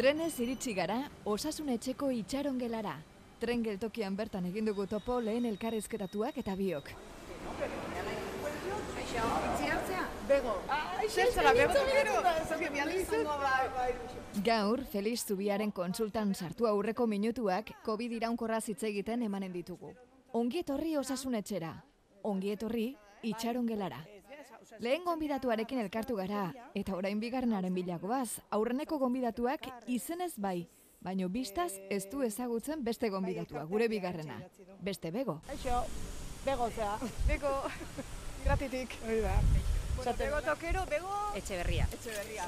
Trenez iritsi gara, osasun etxeko itxaron gelara. Tren geltokian bertan egin dugu topo lehen elkarrezketatuak eta biok. Gaur, Feliz Zubiaren konsultan sartu aurreko minutuak COVID iraunkorra hitz egiten emanen ditugu. Ongi etorri osasun etxera, ongi etorri itxaron gelara. Lehen gonbidatuarekin elkartu gara, eta orain bigarrenaren bilagoaz, aurreneko gonbidatuak izenez bai, baino biztaz ez du ezagutzen beste gonbidatua, gure bigarrena. Beste bego. Aixo, bego zea. Bego, Gratitik. hori da. Bueno, bego tokero, bego Etxeberria. etxeberria.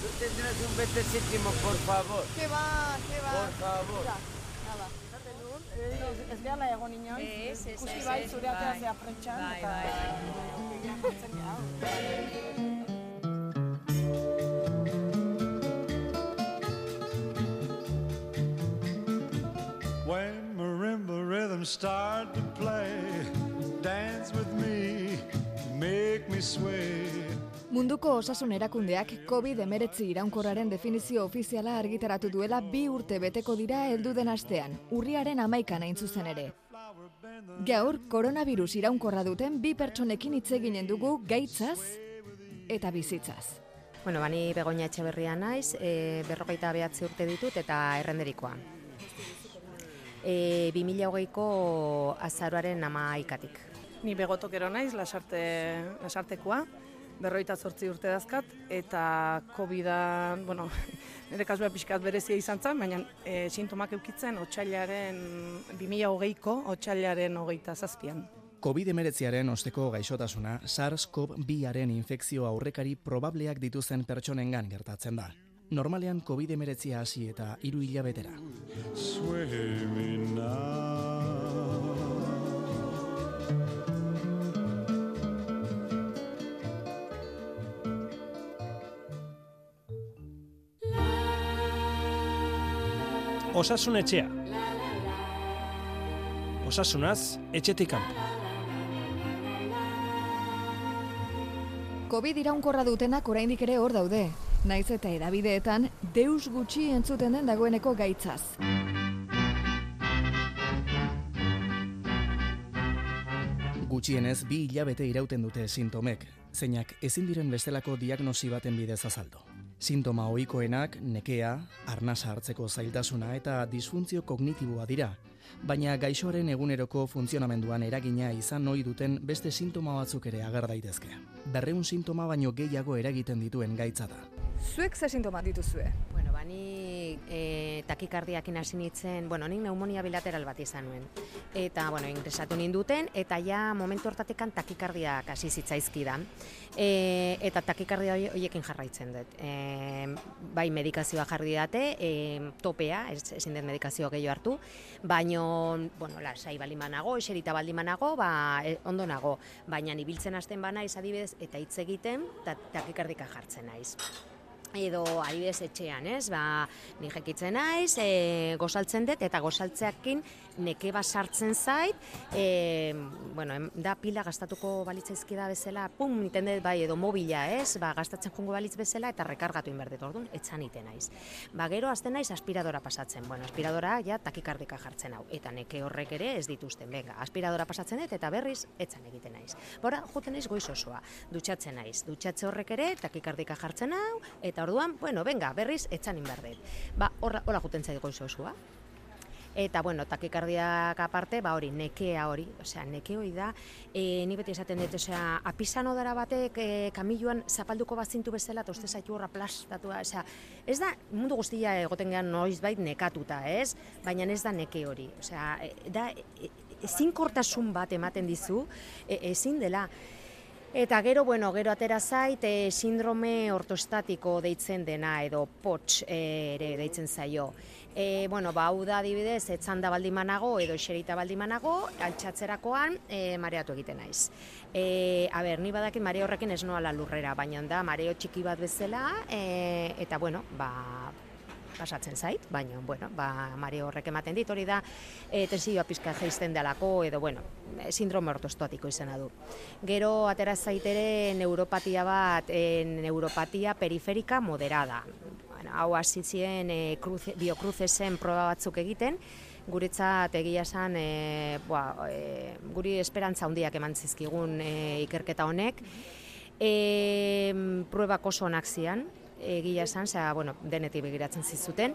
¿Tú tendrás un 20 céntimos, por favor? Que va, que va. Por favor. Ez gehala egon bai, zure prentxan. When marimba rhythms start to play, dance with me, make me sway. Munduko osasun erakundeak COVID-19 iraunkorraren definizio ofiziala argitaratu duela bi urte beteko dira heldu den astean, urriaren amaikan hain zuzen ere. Gaur, koronavirus iraunkorra duten bi pertsonekin hitz eginen dugu gaitzaz eta bizitzaz. Bueno, bani begonia etxeberria naiz, e, berrogeita behatzi urte ditut eta errenderikoa. E, 2008ko azaroaren amaikatik. Ni begotokero naiz, lasarte, lasartekoa, berroita zortzi urte dazkat, eta covid bueno, nire kasua pixkat berezia izan zen, baina e, sintomak eukitzen otxailaren, 2008ko otxailaren hogeita zazpian. COVID-19aren osteko gaixotasuna SARS-CoV-2aren infekzio aurrekari probableak dituzten pertsonengan gertatzen da. Normalean COVID-19 hasi eta hiru hilabetera. Osasun etxea. Osasunaz, etxetik kanpo. COVID iraunkorra dutenak oraindik ere hor daude. Naiz eta edabideetan deus gutxi entzuten den dagoeneko gaitzaz. Gutxienez bi hilabete irauten dute sintomek, zeinak ezin diren bestelako diagnosi baten bidez azaldu. Sintoma ohikoenak nekea, arnasa hartzeko zailtasuna eta disfuntzio kognitiboa dira, baina gaixoaren eguneroko funtzionamenduan eragina izan ohi duten beste sintoma batzuk ere ager daitezke. Berreun sintoma baino gehiago eragiten dituen gaitza da. Zuek ze sintoma dituzue? Bueno, bani e, takikardiakin hasi nintzen, bueno, nik neumonia bilateral bat izan nuen. Eta, bueno, ingresatu ninduten, eta ja momentu hortatekan takikardiak hasi zitzaizkidan. E, eta takikardia hori- horiekin jarraitzen dut. E, bai medikazioa jarri date, e, topea, ez, ezin dut medikazio gehiago hartu, baino, bueno, lasai baldin banago, eserita banago, ba, e, ondo nago. Baina ibiltzen hasten bana adibidez, eta hitz egiten, ta, takikardika jartzen naiz edo adibidez etxean, ez? Ba, ni jekitzen naiz, e, gozaltzen dut eta gozaltzeakin neke bat sartzen zait, e, bueno, da pila gastatuko balitzaizki da bezala, pum, iten dut bai edo mobila, ez? Ba, gastatzen jungo balitz bezala eta rekargatu inberdit, orduan, etxan iten naiz. Ba, gero azten naiz aspiradora pasatzen. Bueno, aspiradora ja takikardika jartzen hau eta neke horrek ere ez dituzten. Venga, aspiradora pasatzen dut eta berriz etzan egiten naiz. Bora, joten naiz goiz osoa. Dutxatzen naiz. Dutxatze horrek ere takikardika jartzen hau eta orduan, bueno, venga, berriz etzan inberdit. Ba, horra, hola juten zait goiz osoa. Eta, bueno, takikardiak aparte, ba hori, nekea hori, osea, neke hori da, e, ni beti esaten dut, osea, apisano dara batek e, kamiluan zapalduko bazintu bezala, eta uste zaitu horra plastatua, osea, ez da, mundu guztia egoten gehan noiz bait nekatuta, ez? Baina ez da neke hori, osea, e, da, e, ezinkortasun bat ematen dizu, e, ezin dela, Eta gero, bueno, gero atera zait, e, sindrome ortostatiko deitzen dena, edo POTS e, ere deitzen zaio. E, bueno, ba, hau da adibidez, etzanda baldimanago edo eserita baldimanago, altxatzerakoan e, mareatu egiten naiz. E, a ber, ni badakit mareo horrekin ez noala lurrera, baina da mareo txiki bat bezala, e, eta bueno, ba, pasatzen zait, baina, bueno, ba, mareo horrek ematen dit, hori da, e, tensioa pizka jaisten delako, edo, bueno, e, sindrome ortostatiko izena du. Gero, atera zaitere neuropatia bat, e, neuropatia periferika moderada. bueno, hau hasi ziren e, cruce, biokruzesen proba batzuk egiten, guretzat egia esan e, boa, e, guri esperantza handiak eman zizkigun e, ikerketa honek. E, pruebak oso onak zian, egia esan, zera, bueno, denetik begiratzen zizuten,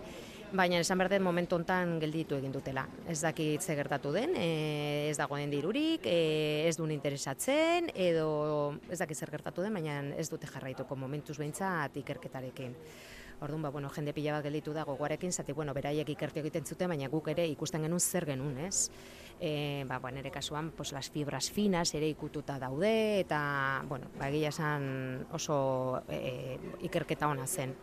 baina esan behar dut momentu hontan gelditu egin dutela. Ez dakit ze gertatu den, e, ez dagoen dirurik, e, ez duen interesatzen, edo ez dakit zer gertatu den, baina ez dute jarraituko momentuz behintzat ikerketarekin. Orduan, ba, bueno, jende pila bat gelditu da gogoarekin, zati, bueno, beraiek ikertu egiten zuten, baina guk ere ikusten genuen zer genuen, ez? E, ba, bueno, nire kasuan, pues, las fibras finas ere ikututa daude, eta, bueno, ba, egia esan oso e, ikerketa ona zen.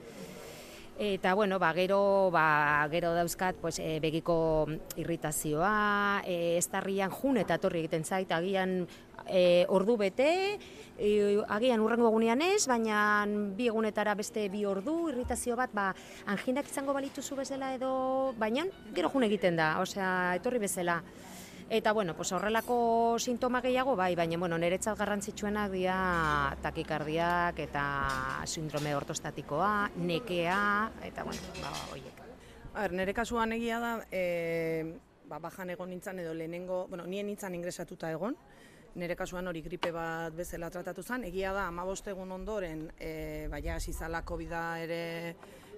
Eta bueno, ba, gero, ba, gero dauzkat pues, e, begiko irritazioa, e, estarrian jun eta etorri egiten zait, agian e, ordu bete, e, agian urrengo egunean ez, baina bi egunetara beste bi ordu, irritazio bat, ba, anginak izango balituzu bezala edo, baina gero jun egiten da, osea, etorri bezala. Eta bueno, pues horrelako sintoma gehiago bai, baina bueno, niretzat garrantzitsuenak dira takikardiak eta sindrome ortostatikoa, nekea eta bueno, ba hoiek. A ber, nire kasuan egia da, e, ba, bajan egon nintzen edo lehenengo, bueno, nien nintzen ingresatuta egon, nire kasuan hori gripe bat bezala tratatu zen, egia da, amabost egun ondoren, e, ba, ja, zizala covid ere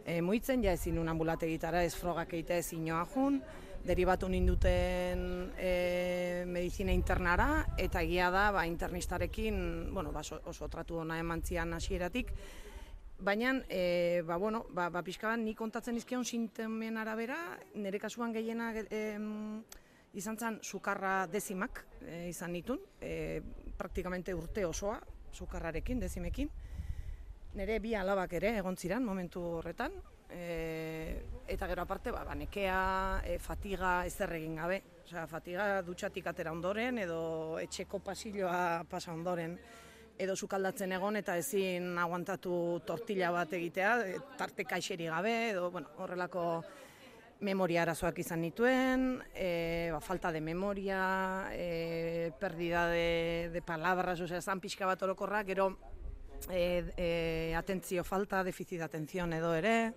e, muitzen, ja ezin un ambulategitara ez frogak egitea ezin joa jun, deribatu ninduten e, medizina internara, eta egia da, ba, internistarekin, bueno, ba, oso, tratu ona eman zian hasieratik, Baina, e, ba, bueno, ba, ba, pixka bat, ni kontatzen izkion sintomen arabera, nire kasuan gehiena e, izan zen sukarra dezimak e, izan nitun, e, praktikamente urte osoa, sukarrarekin, dezimekin. Nire bi alabak ere egon ziren momentu horretan, e, eta gero aparte, ba, ba, nekea, e, fatiga ez egin gabe. Osea, fatiga dutxatik atera ondoren, edo etxeko pasilloa pasa ondoren edo sukaldatzen egon eta ezin aguantatu tortilla bat egitea, e, tarte kaixeri gabe, edo bueno, horrelako memoria arazoak izan nituen, e, ba, falta de memoria, e, perdida de, de palabras, osea, zan pixka bat orokorra, gero e, e, atentzio falta, deficit de atención edo ere,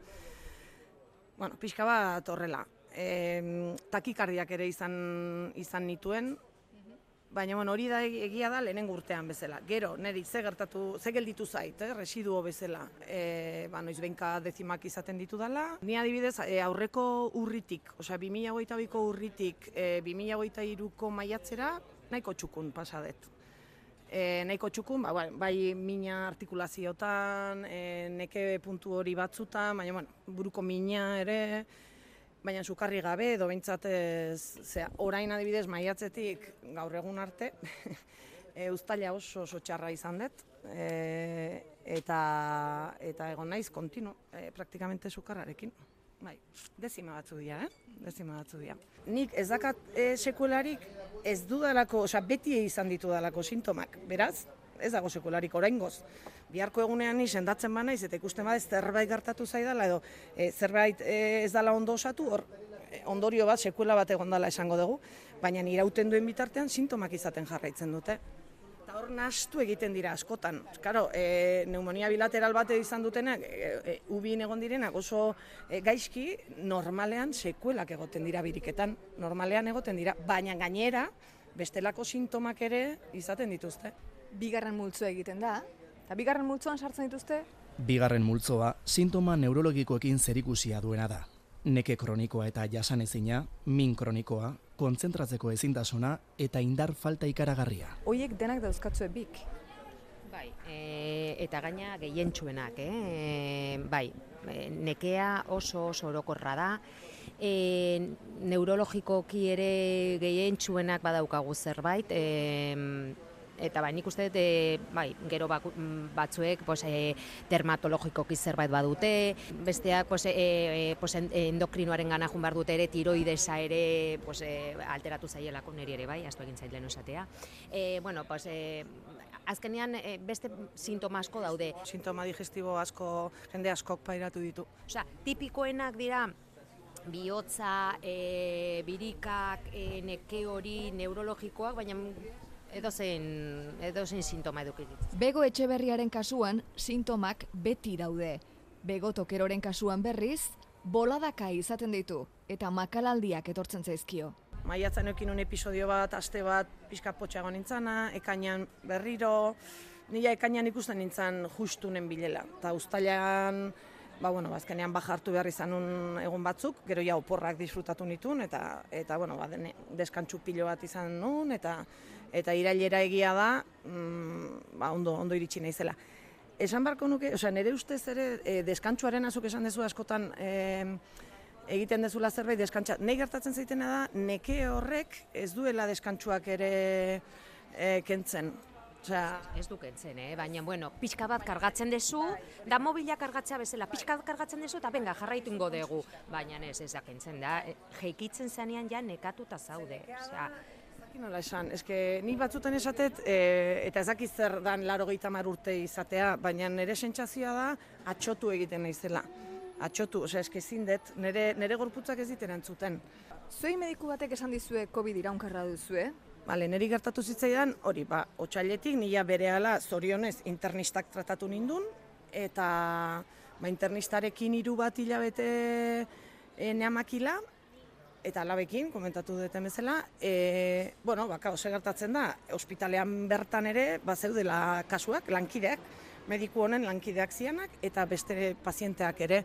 bueno, pixka bat horrela. E, takikardiak ere izan, izan nituen, Baina bueno, hori da egia da lehenengo urtean bezala. Gero, neri ze gertatu, ze gelditu zait, eh, residuo bezala. E, ba, noiz behinka dezimak izaten ditu dela. Ni adibidez, e, aurreko urritik, osea 2022ko urritik e, 2023ko maiatzera nahiko txukun pasadet. E, nahiko txukun, ba, bai, bai mina artikulaziotan, e, neke puntu hori batzutan, baina bueno, buruko mina ere, baina sukarri gabe edo behintzat orain adibidez maiatzetik gaur egun arte, e, ustaila oso oso txarra izan dut, e, eta, eta egon naiz kontinu, e, praktikamente sukarrarekin. Bai, dezima batzu dira, eh? Dezima batzu dira. Nik ez dakat e, sekularik ez dudalako, osea beti izan ditu dalako sintomak, beraz, ez dago sekularik oraingoz biharko egunean ni sendatzen ba naiz eta ikusten bada zerbait gertatu zaidala edo e, zerbait e, ez dala ondo osatu, hor ondorio bat sekuela bat egon dela esango dugu, baina irauten duen bitartean sintomak izaten jarraitzen dute. Hor nastu egiten dira askotan. Karo, e, neumonia bilateral bat izan dutenak, e, e, ubin egon direnak oso e, gaizki, normalean sekuelak egoten dira biriketan. Normalean egoten dira, baina gainera, bestelako sintomak ere izaten dituzte. Bigarren multzoa egiten da, Eta bigarren multzoan sartzen dituzte? Bigarren multzoa sintoma neurologikoekin zerikusia duena da. Neke kronikoa eta jasanezina, min kronikoa, kontzentratzeko ezintasuna eta indar falta ikaragarria. Hoiek denak dauzkatzue bik. Bai, e, eta gaina gehientsuenak, eh? E, bai, e, nekea oso oso orokorra da. E, neurologikoki ere gehientsuenak badaukagu zerbait, e, eta bai, nik uste dut, e, bai, gero mm, batzuek pues, e, dermatologikoki zerbait badute, besteak pues, e, pues, endokrinoaren gana jun dute ere, tiroidesa ere pues, e, alteratu zaielako niri ere, bai, astu egin zailen esatea. E, bueno, pues, e, azkenean e, beste sintoma asko daude. Sintoma digestibo asko, jende askok pairatu ditu. Osea, tipikoenak dira, bihotza, e, birikak, e, neke hori, neurologikoak, baina edo zein, edo zein sintoma edukitik. Bego etxeberriaren kasuan, sintomak beti daude. Bego tokeroren kasuan berriz, boladaka izaten ditu eta makalaldiak etortzen zaizkio. Maiatzen eukin un episodio bat, aste bat, pixka potxago nintzana, ekainan berriro, nila ekainan ikusten nintzen justunen bilela. Eta ustailan, ba, bueno, azkenean bajartu behar izan un egun batzuk, gero ja oporrak disfrutatu nitun, eta, eta bueno, ba, dene, deskantxu pilo bat izan nun, eta eta irailera egia da, mm, ba, ondo, ondo iritsi naizela. Esan barko nuke, osea, nire ustez ere, e, deskantxuaren azuk esan dezu askotan, e, egiten dezula zerbait deskantxa. Nei gertatzen zaitena da, neke horrek ez duela deskantxuak ere e, kentzen. Osea, Ez du kentzen, eh? baina, bueno, pixka bat kargatzen dezu, da mobila kargatzea bezala, pixka bat kargatzen dezu, eta benga, jarraitu ingo dugu. Baina ez, ez da kentzen da, eh, jeikitzen zenean ja nekatuta zaude. Osea, nola esan, eske ni batzutan esatet, e, eta ez dakiz zer dan laro urte izatea, baina nire sentsazioa da atxotu egiten naizela. Atxotu, osea, eske ezin dut, nire, nire gorputzak ez dit erantzuten. Zuei mediku batek esan dizue COVID iraunkarra duzue, Bale, niri gertatu zitzaidan, hori, ba, otxailetik nila berehala zorionez internistak tratatu nindun, eta ba, internistarekin hiru bat hilabete e, neamakila, eta alabekin, komentatu duten bezala, e, bueno, baka, ose gertatzen da, ospitalean bertan ere, ba, zeudela kasuak, lankideak, mediku honen lankideak zianak, eta beste pazienteak ere.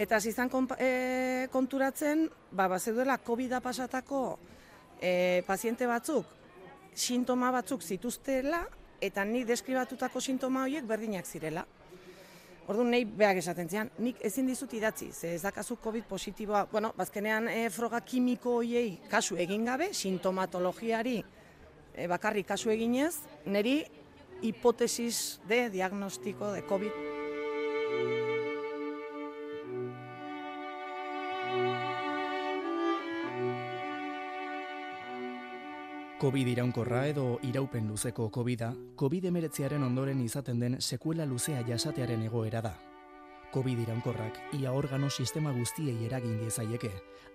Eta hasi izan e, konturatzen, ba, ba zeudela COVID-a pasatako e, paziente batzuk, sintoma batzuk zituztela, eta nik deskribatutako sintoma horiek berdinak zirela. Orduan nahi beak esaten zian, nik ezin dizut idatzi, ze ez dakazu COVID positiboa, bueno, bazkenean e, froga kimiko hoiei kasu egin gabe, sintomatologiari e, bakarrik kasu eginez, niri hipotesis de diagnostiko de COVID COVID iraunkorra edo iraupen luzeko COVID-a, COVID-19aren ondoren izaten den sekuela luzea jasatearen egoera da. COVID iraunkorrak ia organo sistema guztiei eragin diezaieke,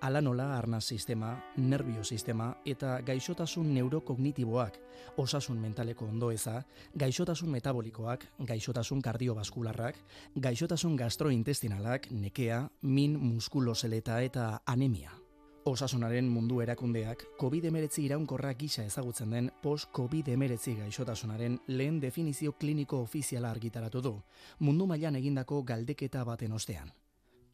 ala nola arnaz sistema, nervio sistema eta gaixotasun neurokognitiboak, osasun mentaleko ondoeza, gaixotasun metabolikoak, gaixotasun kardiobaskularrak, gaixotasun gastrointestinalak, nekea, min muskuloseleta eta anemia. Osasunaren mundu erakundeak COVID-19 iraunkorra gisa ezagutzen den post-COVID-19 gaixotasunaren lehen definizio kliniko ofiziala argitaratu du, mundu mailan egindako galdeketa baten ostean.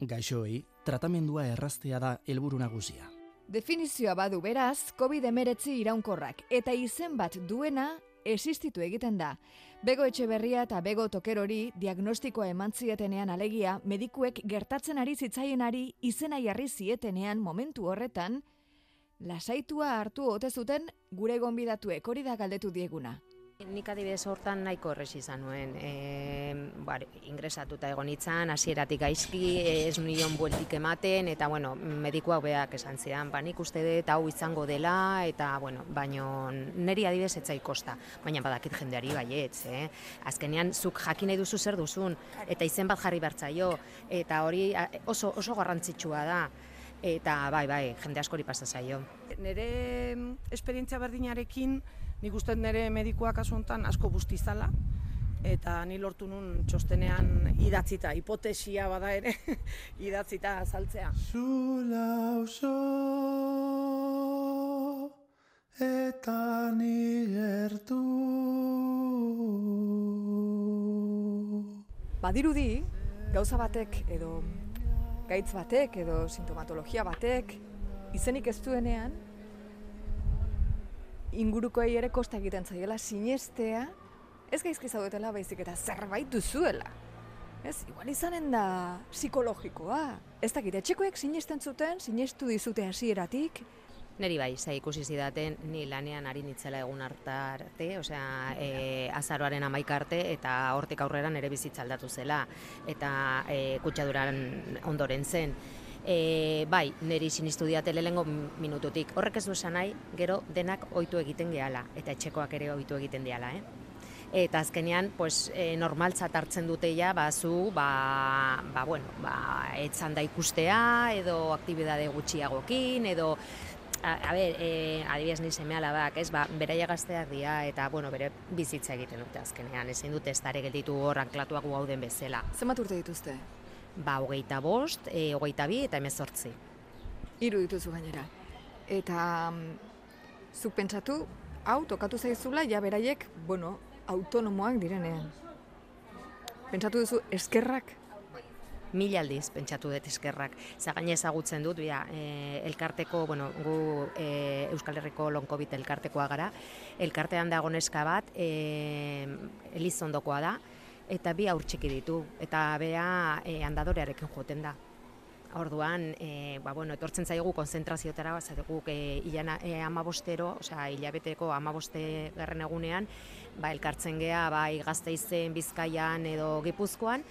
Gaixoei, tratamendua erraztea da helburu nagusia. Definizioa badu beraz, COVID-19 iraunkorrak eta izen bat duena existitu egiten da. Bego Etxeberria eta Bego Tokerori diagnostikoa eman zietenean alegia, medikuek gertatzen ari zitzaienari izena jarri zietenean momentu horretan, lasaitua hartu ote zuten gure gonbidatuek hori da galdetu dieguna. Nik adibidez hortan nahiko errez izan nuen. E, bar, ingresatuta egon itzan, hasieratik gaizki, ez nion bueltik ematen, eta bueno, medikuak beak esan zidan, ba, nik uste dut hau izango dela, eta bueno, baino neri adibidez etzai kosta, baina badakit jendeari baietz, eh? Azkenean, zuk jakin nahi duzu zer duzun, eta izen bat jarri bertzaio, eta hori oso, oso garrantzitsua da. Eta bai, bai, jende askori pasa zaio. nire mm, esperientzia berdinarekin, nik uste nire medikoak kasu honetan asko bustizala, eta ni lortu nun txostenean idatzita, hipotesia bada ere, idatzita azaltzea. Zula oso eta ni gertu. badirudi, gauza batek edo gaitz batek edo sintomatologia batek izenik ez duenean, ingurukoei ere kosta egiten zaiela sinestea, ez gaizki zaudetela baizik eta zerbait duzuela. Ez, igual izanen da psikologikoa. Ez dakit, etxekoek sinesten zuten, sinestu dizute hasieratik, Neri bai, ze ikusi zidaten, ni lanean ari nitzela egun hartarte, osea, e, azaroaren amaik arte, eta hortik aurrera nere bizitza aldatu zela, eta e, kutsaduran ondoren zen. E, bai, neri sinistu diate lehengo minututik. Horrek ez du esan nahi, gero denak ohitu egiten gehala, eta etxekoak ere ohitu egiten diala, eh? Eta azkenean, pues, e, normaltzat hartzen dute ja, ba, zu, ba, ba, bueno, ba, etzan da ikustea, edo aktibidade gutxiagokin, edo A, a ber, e, adibidez ni seme alabak, ez, ba, beraia gazteak dira eta, bueno, bere bizitza egiten dute azkenean, ezin dute ez dare gelditu hor anklatuak gauden bezala. zenbat urte dituzte? Ba, hogeita bost, e, hogeita bi eta emezortzi. Hiru dituzu gainera. Eta mm, zuk pentsatu, hau tokatu zaizula ja beraiek, bueno, autonomoak direnean. Pentsatu duzu eskerrak mila aldiz pentsatu dut eskerrak. Zagaine ezagutzen dut, bia, e, elkarteko, bueno, gu e, Euskal Herriko lonkobit elkartekoa gara, elkartean dago neska bat, e, elizondokoa da, eta bi aur txiki ditu, eta bea e, andadorearekin joten da. Orduan, e, ba, bueno, etortzen zaigu konzentraziotara, bat guk e, ilana, e, amabostero, osea, hilabeteko amaboste garren egunean, ba, elkartzen gea, bai gazteizen, bizkaian edo gipuzkoan,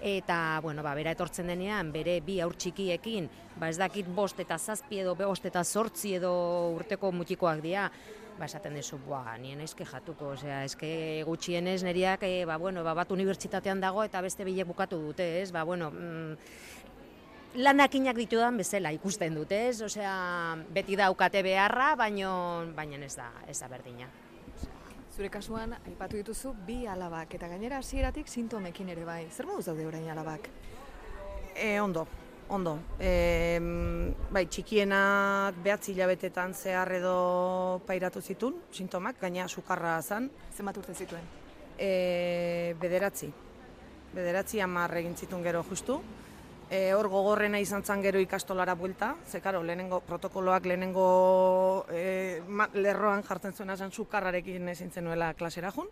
eta bueno, ba, bera etortzen denean bere bi aur txikiekin, ba ez dakit bost eta zazpi edo bost eta zortzi edo urteko mutikoak dira, ba esaten dezu, ba, nien eske jatuko, osea, eske gutxienez neriak, e, ba, bueno, ba, bat unibertsitatean dago eta beste bilek bukatu dute, ez, ba, bueno, mm, lanakinak ditudan bezala ikusten dute, ez, osea, beti daukate beharra, baino, baina ez da, ez da berdina. Zure kasuan, aipatu dituzu bi alabak, eta gainera hasieratik sintomekin ere bai. Zer moduz daude orain alabak? E, ondo, ondo. E, bai, txikienak behatzi hilabetetan zehar edo pairatu zitun, sintomak, gaina sukarra zan. Zenbat urte zituen? E, bederatzi. Bederatzi hamar egin zitun gero justu. E, hor gogorrena izan zan gero ikastolara buelta, ze karo, lehenengo protokoloak lehenengo e, lerroan jartzen zuena zen sukarrarekin ezin zenuela klasera jun.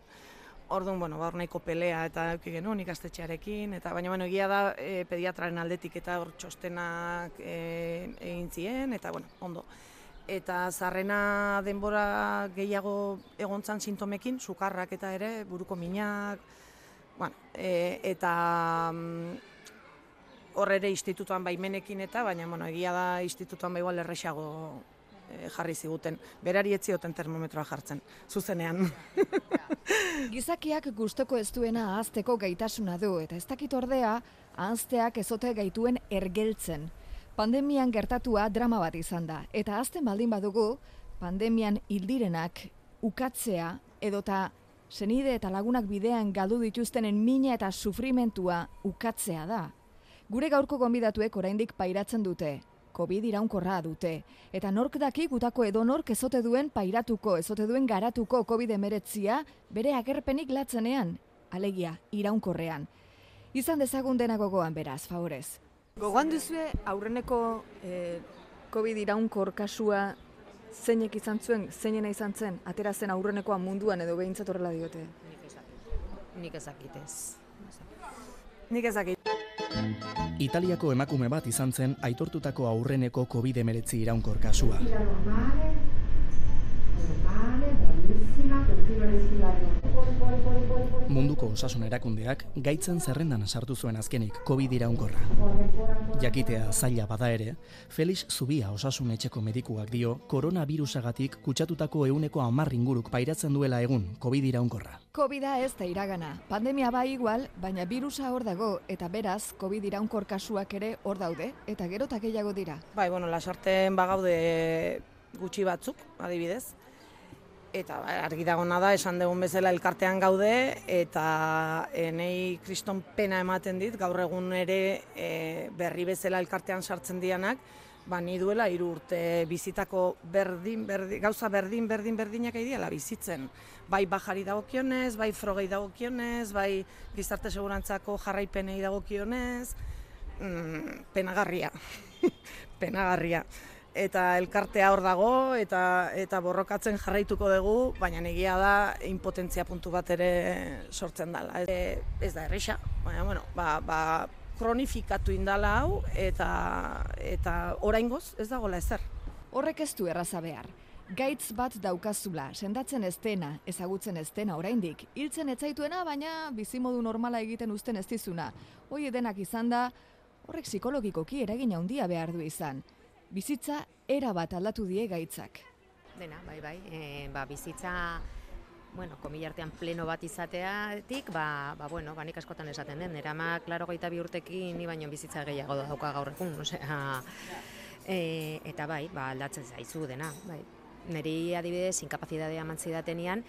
Orduan, bueno, ba, nahiko pelea eta euki genuen ikastetxearekin, eta baina bueno, egia da e, pediatraren aldetik eta hor txostenak e, egin zien, eta bueno, ondo. Eta zarrena denbora gehiago egontzan sintomekin, sukarrak eta ere, buruko minak, bueno, e, eta mm, hor ere institutuan baimenekin eta, baina bueno, egia da institutuan bai igual erresago e, jarri ziguten. Berari etzioten termometroa jartzen, zuzenean. Gizakiak gustoko ez duena ahazteko gaitasuna du, eta ez dakit ordea, ahazteak ezote gaituen ergeltzen. Pandemian gertatua drama bat izan da, eta ahazten baldin badugu, pandemian hildirenak ukatzea edota senide eta lagunak bidean galdu dituztenen mina eta sufrimentua ukatzea da. Gure gaurko gonbidatuek oraindik pairatzen dute. Covid iraunkorra dute. Eta nork daki gutako edo nork ezote duen pairatuko, ezote duen garatuko Covid emeretzia bere agerpenik latzenean, alegia, iraunkorrean. Izan dezagun dena gogoan beraz, favorez. Gogoan duzue aurreneko eh, Covid iraunkor kasua zeinek izan zuen, zeinena izan zen, atera zen aurrenekoa munduan edo behintzat horrela diote? Nik ezakitez. Nik ezakit. Italiako emakume bat izan zen aitortutako aurreneko COVID-19 iraunkor kasua. Munduko osasun erakundeak gaitzen zerrendan sartu zuen azkenik COVID iraunkorra. Jakitea zaila bada ere, Felix Zubia osasun etxeko medikuak dio koronavirusagatik kutsatutako euneko amarringuruk pairatzen duela egun COVID iraunkorra. covid ez da iragana. Pandemia bai igual, baina virusa hor dago eta beraz COVID iraunkor kasuak ere hor daude eta gero eta gehiago dira. Bai, bueno, lasarten bagaude gutxi batzuk, adibidez eta ba, argi dagona da esan dugun bezala elkartean gaude eta enei kriston pena ematen dit gaur egun ere e, berri bezala elkartean sartzen dianak ba ni duela hiru urte bizitako berdin, berdin gauza berdin berdin berdinak aidiala bizitzen. Bai bajari dagokionez bai frogei dagokionez bai gizarte segurantzako jarraipenei dagokionez mm, penagarria. Penagarria eta elkartea hor dago eta eta borrokatzen jarraituko dugu, baina egia da impotentzia puntu bat ere sortzen dela. E, ez da erresa, baina bueno, ba, ba, kronifikatu indala hau eta eta oraingoz ez dagola ezer. Horrek ez du erraza behar. Gaitz bat daukazula, sendatzen ez dena, ezagutzen ez dena oraindik, hiltzen etzaituena, baina bizimodu normala egiten uzten ez dizuna. Hoi edenak izan da, horrek psikologikoki eragin handia behar du izan bizitza era bat aldatu die gaitzak. Dena, bai, bai, e, ba, bizitza, bueno, komilartean pleno bat izateatik, ba, ba, bueno, banik askotan esaten den, erama, klaro gaita bi urtekin, ni baino bizitza gehiago dauka gaur egun, osea, e, eta bai, ba, aldatzen zaizu dena, bai. Neri adibidez, inkapazitatea mantzi datenean,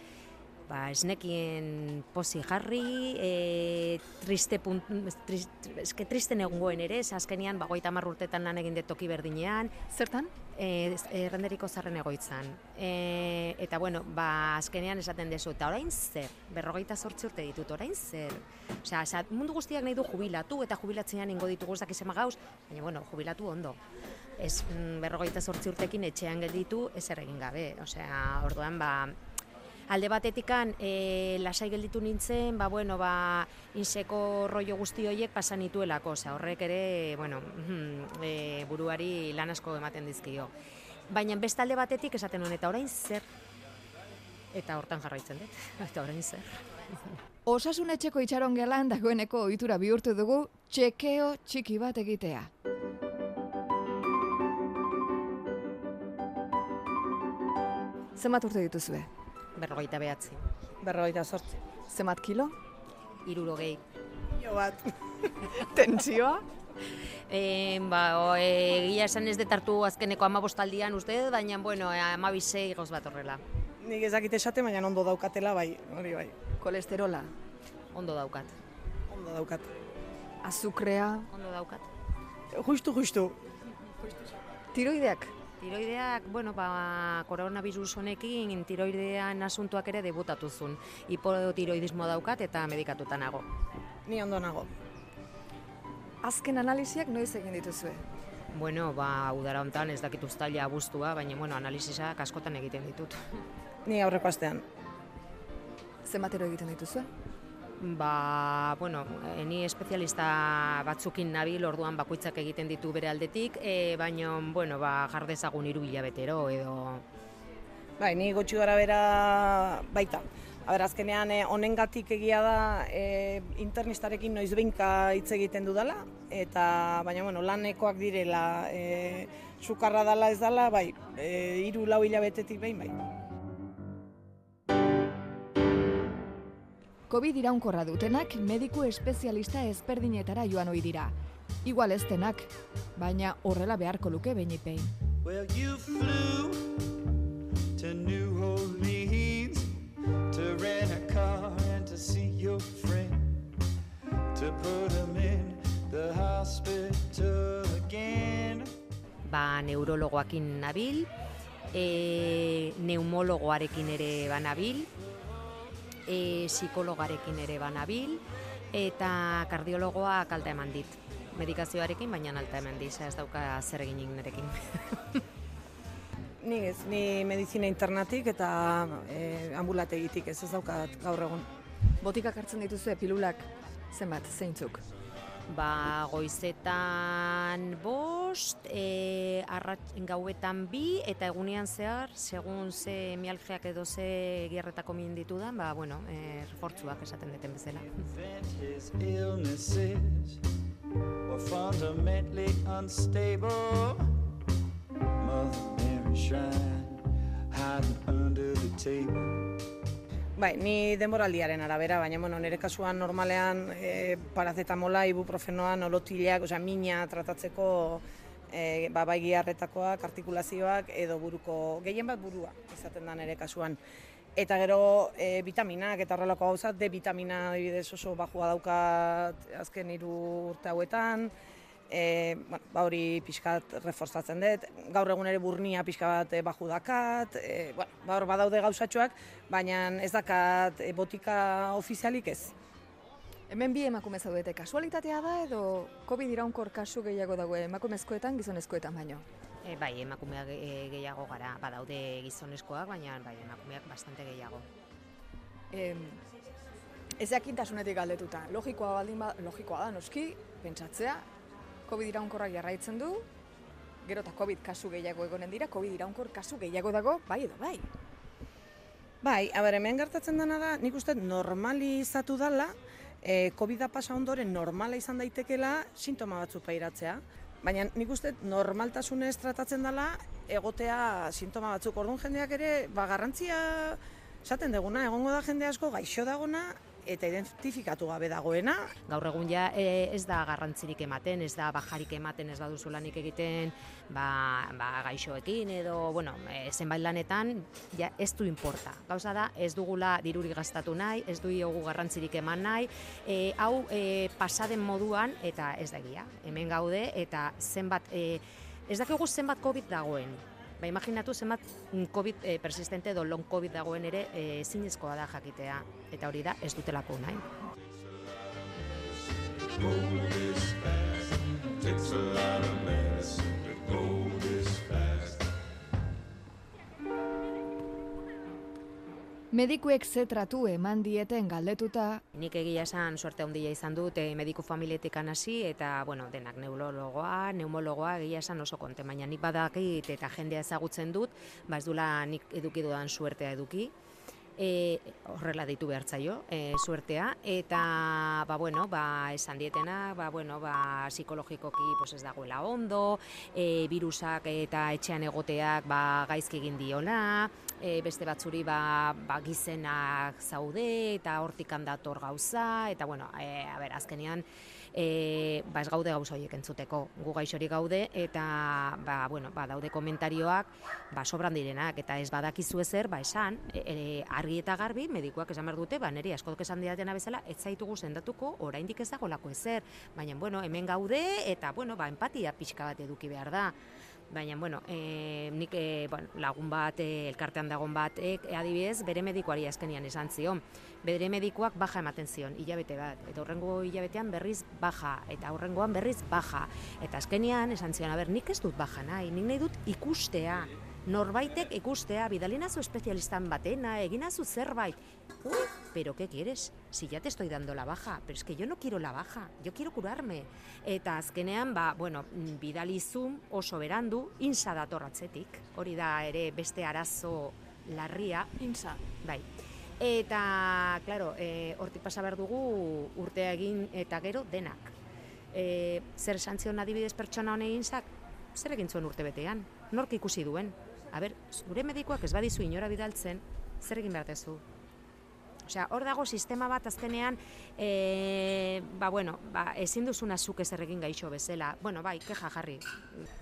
ba, esnekien pozi jarri, e, triste punt, trist, eske tristen egungoen ere, azkenian, ba, goita urtetan lan egin toki berdinean, Zertan? e, errenderiko zarren egoitzan. E, eta bueno, ba, azkenean esaten dezu, eta orain zer, berrogeita sortzi urte ditut, orain zer. Osea, esa, mundu guztiak nahi du jubilatu, eta jubilatzean ingo ditugu ez dakizema gauz, baina bueno, jubilatu ondo. Ez mm, berrogeita sortzi urtekin etxean gelditu, ez egin gabe. Osea, orduan, ba, alde batetikan e, lasai gelditu nintzen, ba, bueno, ba, inseko rollo guzti horiek pasan nituelako, osea, horrek ere, bueno, e, buruari lan asko ematen dizkio. Baina beste alde batetik esaten nuen, eta orain zer? Eta hortan jarraitzen dut, eta orain zer? Osasun etxeko itxaron gelan dagoeneko ohitura bihurtu dugu txekeo txiki bat egitea. Zenbat urte dituzue? Berrogeita behatzi. Berrogeita sortzi. Zenbat kilo? Irurogei. Jo bat. Tensioa? E, ba, o, e, egia esan ez detartu azkeneko amabostaldian uste, baina, bueno, e, amabisei goz bat horrela. Nik ezakit esate, baina ondo daukatela, bai, hori bai. Kolesterola? Ondo daukat. Ondo daukat. Azukrea? Ondo daukat. Justu, justu. Tiroideak? Tiroideak, bueno, ba, koronavirus honekin tiroidean asuntuak ere debutatuzun. Hipotiroidismo daukat eta medikatuta nago. Ni ondo nago. Azken analiziak noiz egin dituzue? Bueno, ba, udara hontan ez dakit uztaila abuztua, baina, bueno, analizisak askotan egiten ditut. Ni aurreko astean. Zenbatero egiten dituzue? Ba, bueno, eh, ni espezialista batzukin nabil, orduan bakoitzak egiten ditu bere aldetik, e, baina, bueno, ba, jardezagun hiru hilabetero edo... Bai, ni gotxi gara bera baita. Aber, azkenean eh, honengatik egia da eh, internistarekin noiz behinka hitz egiten dudala, eta baina bueno, lanekoak direla, eh, sukarra dala ez dala, bai, eh, hiru lau hilabetetik behin bai. Covid iraunkorra dutenak mediku espezialista ezberdinetara joan ohi dira. Igual ez denak, baina horrela beharko luke behinipei. Well, you flew to New Orleans to rent a car and to see your friend, to put him in the hospital again. Ba, neurologoakin nabil, e, neumologoarekin ere banabil, e, psikologarekin ere banabil, eta kardiologoak alta eman dit. Medikazioarekin, baina alta eman dit, ez dauka zer eginik nerekin. Ni ez, ni medizina internatik eta eh, ambulategitik ez ez daukat gaur egun. Botikak hartzen dituzue pilulak zenbat, zeintzuk? Ba, goizetan bost, e, arrat, gauetan bi, eta egunean zehar, segun ze mialgiak edo ze gierretako min ditudan, ba, bueno, e, refortzuak esaten deten bezala. Fundamentally unstable. Mother Mary shrine hiding under the table. Bai, ni denboraldiaren arabera, baina bueno, nire kasuan normalean e, parazetamola, ibuprofenoa, nolotilak, osea, mina tratatzeko e, ba, bai giarretakoak, artikulazioak edo buruko, gehien bat burua izaten da nire kasuan. Eta gero e, vitaminak eta horrelako gauza, D vitamina adibidez oso bajua daukat azken hiru urte hauetan, e, bueno, ba hori pixkat reforzatzen dut, gaur egun ere burnia pixka bat e, baju dakat, e, bueno, ba hor badaude gauzatxoak, baina ez dakat e, botika ofizialik ez. Hemen bi emakume zaudete, kasualitatea da edo COVID iraunkor kasu gehiago dago emakumezkoetan, gizonezkoetan baino? E, bai, emakumeak e, gehiago gara, badaude gizonezkoak, baina bai, emakumeak bastante gehiago. Em, ez jakintasunetik galdetuta, logikoa baldin ba, logikoa da noski, pentsatzea, COVID iraunkorrak jarraitzen du, gero eta COVID kasu gehiago egonen dira, COVID iraunkor kasu gehiago dago, bai edo bai. Bai, aber hemen gertatzen dena da, nik uste normalizatu dala, e, COVID-a pasa ondoren normala izan daitekela sintoma batzuk pairatzea. Baina nik uste normaltasunez tratatzen dela egotea sintoma batzuk. Orduan jendeak ere, ba, garrantzia esaten deguna, egongo da jende asko gaixo dagona, eta identifikatu gabe dagoena. Gaur egun ja e, ez da garrantzirik ematen, ez da bajarik ematen, ez baduzu lanik egiten ba, ba, gaixoekin edo, bueno, e, zenbait lanetan, ja ez du inporta. Gauza da, ez dugula diruri gastatu nahi, ez du iogu garrantzirik eman nahi, e, hau e, pasaden moduan, eta ez da egia, hemen gaude, eta zenbat, e, ez dakigu zenbat COVID dagoen, Ba, imaginatu zenbat mm, COVID eh, persistente edo long COVID dagoen ere eh, ezinezkoa da jakitea. Eta hori da, ez dutelako nahi. Takes a lot of Medikuek ze tratu eman dieten galdetuta, Nik egia esan suerte handia izan dut eh, mediku familietik hasi eta bueno, denak neurologoa, neumologoa egia esan oso konte, baina nik badakit eta jendea ezagutzen dut, ba ez dula nik eduki dudan suertea eduki. E, horrela ditu behartzaio, e, suertea, eta, ba, bueno, ba, esan dietena, ba, bueno, ba, psikologikoki pues, ez dagoela ondo, e, virusak eta etxean egoteak ba, gaizki egin diola, e, beste batzuri ba, ba, gizenak zaude eta hortik dator gauza, eta bueno, e, a ber, azkenean e, ba, ez gaude gauza horiek entzuteko, gu gaixorik gaude, eta ba, bueno, ba, daude komentarioak ba, sobran direnak, eta ez badakizu ezer, ba, esan, e, e, argi eta garbi, medikuak esan behar dute, ba, niri askodok esan didatena bezala, ez zaitugu sendatuko, oraindik ez dagolako ezer, baina, bueno, hemen gaude, eta, bueno, ba, empatia pixka bat eduki behar da. Baina, bueno, e, nik e, bueno, lagun bat, e, elkartean dagon bat, e, adibidez, bere medikuari azkenian esan zion. Bere medikuak baja ematen zion, hilabete bat. Eta horrengo hilabetean berriz baja, eta horrengoan berriz baja. Eta azkenian esan zion, a ber, nik ez dut baja nahi, nik nahi dut ikustea. Norbaitek ikustea, bidalinazu espezialistan batena, eginazu zerbait. Uy, pero ¿qué quieres? Si ya te estoy dando la baja, pero es que yo no quiero la baja, yo quiero curarme. Eta azkenean, ba, bueno, bidalizum oso berandu, insa dator atzetik. Hori da ere beste arazo larria. insa. Bai. Eta, claro, e, hortik pasa behar dugu urtea egin eta gero denak. E, zer esan zion adibidez pertsona honei insak, zer egin zuen urte betean? Nork ikusi duen? A ber, zure medikoak ez badizu inora bidaltzen, zer egin behar dezu? Osea, hor dago sistema bat azkenean, e, ba, bueno, ba, ezin duzuna zuk ezer egin gaixo bezala. Bueno, bai, keja jarri.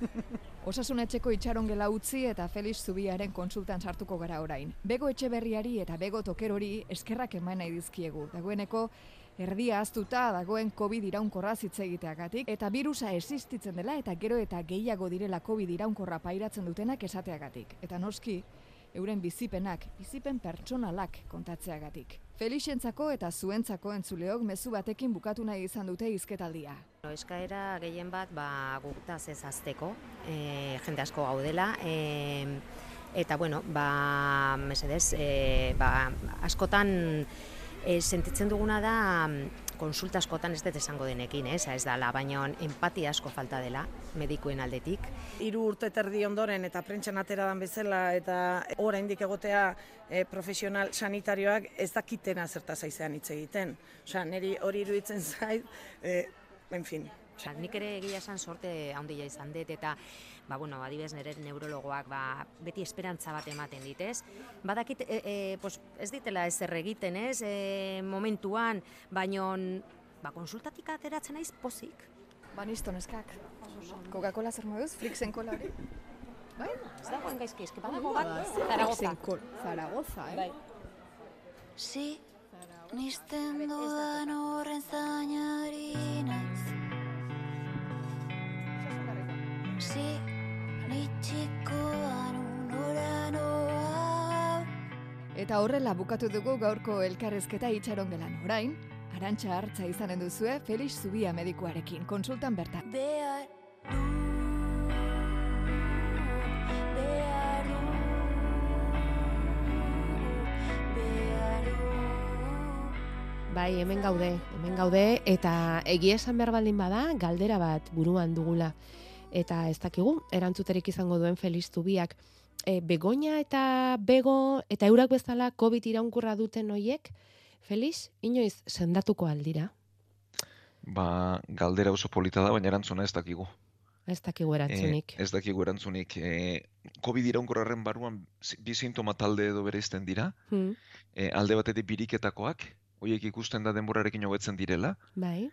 Osasun etxeko itxaron gela utzi eta Felix Zubiaren konsultan sartuko gara orain. Bego etxeberriari eta bego tokerori eskerrak eman nahi dizkiegu. Dagoeneko erdia aztuta dagoen COVID iraunkorra hitz egiteagatik eta virusa existitzen dela eta gero eta gehiago direla COVID iraunkorra pairatzen dutenak esateagatik. Eta noski, euren bizipenak, bizipen pertsonalak kontatzeagatik. Felixentzako eta zuentzako entzuleok mezu batekin bukatu nahi izan dute hizketaldia. Eskaera gehien bat ba, gutaz ez azteko, e, jende asko gaudela, e, eta bueno, ba, mesedez, e, ba, askotan e, sentitzen duguna da mm, konsulta askotan ez dut esango denekin, ez, ez dala, baina empatia asko falta dela medikuen aldetik. hiru urte terdi ondoren eta prentxan atera dan bezala eta oraindik egotea e, profesional sanitarioak ez dakitena zertaz aizean hitz egiten. Osea, niri hori iruditzen zait, e, en fin, Osea, nik ere egia esan sorte handia izan dut eta ba, bueno, adibidez nire neurologoak ba, beti esperantza bat ematen dit, ez? Badakit, e, e, pos, ez ditela ezer egiten, ez? E, momentuan, baino ba, konsultatik ateratzen naiz pozik. Ba, nisto neskak. Coca-Cola zer moduz? Flixen kola hori? Bai? Ez dagoen gaizki, eski badago bat, Zaragoza. Flixen kola. Zaragoza, eh? Bai. Si, nisten dudan horren zainari naiz Eta horrela bukatu dugu gaurko elkarrezketa itxaron gelan orain, arantxa hartza izanen duzue Felix Zubia medikuarekin, konsultan bertan. behar du Behar du Behar du Bai, hemen gaude, hemen gaude, eta egia esan behar baldin bada, galdera bat buruan dugula. Eta ez dakigu, erantzuterik izango duen Feliz Zubiak. E, begoña eta bego, eta eurak bezala COVID iraunkurra duten hoiek, Feliz, inoiz sendatuko aldira. Ba, galdera oso polita da, baina erantzuna ez dakigu. Ez dakigu erantzunik. Eh, ez dakigu erantzunik. Eh, COVID iraunkorraren barruan bi sintoma talde edo bereizten dira. Hmm. Eh, alde batetik biriketakoak, hoiek ikusten da denborarekin hobetzen direla, Bai.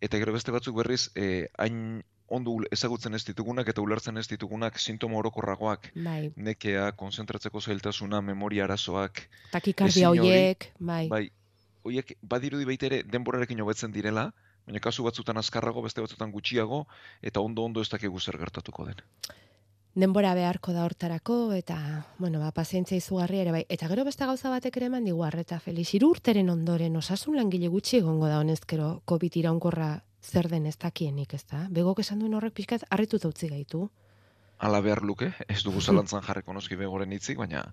eta gero beste batzuk berriz, hain ondo ezagutzen ez ditugunak eta ulertzen ez ditugunak sintoma orokorragoak, Bai. nekea, konzentratzeko zailtasuna, memoria arazoak, Takikardia hoiek, bai. bai, hoiek badirudi baita ere denborarekin hobetzen direla, baina kasu batzutan azkarrago, beste batzutan gutxiago, eta ondo-ondo ez dakigu zer gertatuko den. denbora beharko da hortarako eta bueno, ba pazientzia izugarria ere bai. Eta gero beste gauza batek ere eman digu arreta Felix. Hiru urteren ondoren osasun langile gutxi egongo da honezkero Covid iraunkorra zer den ez dakienik, ezta? Begok esan duen horrek pixkat harrituta utzi gaitu. Ala behar luke, ez dugu zalantzan jarriko noski begoren hitzik, baina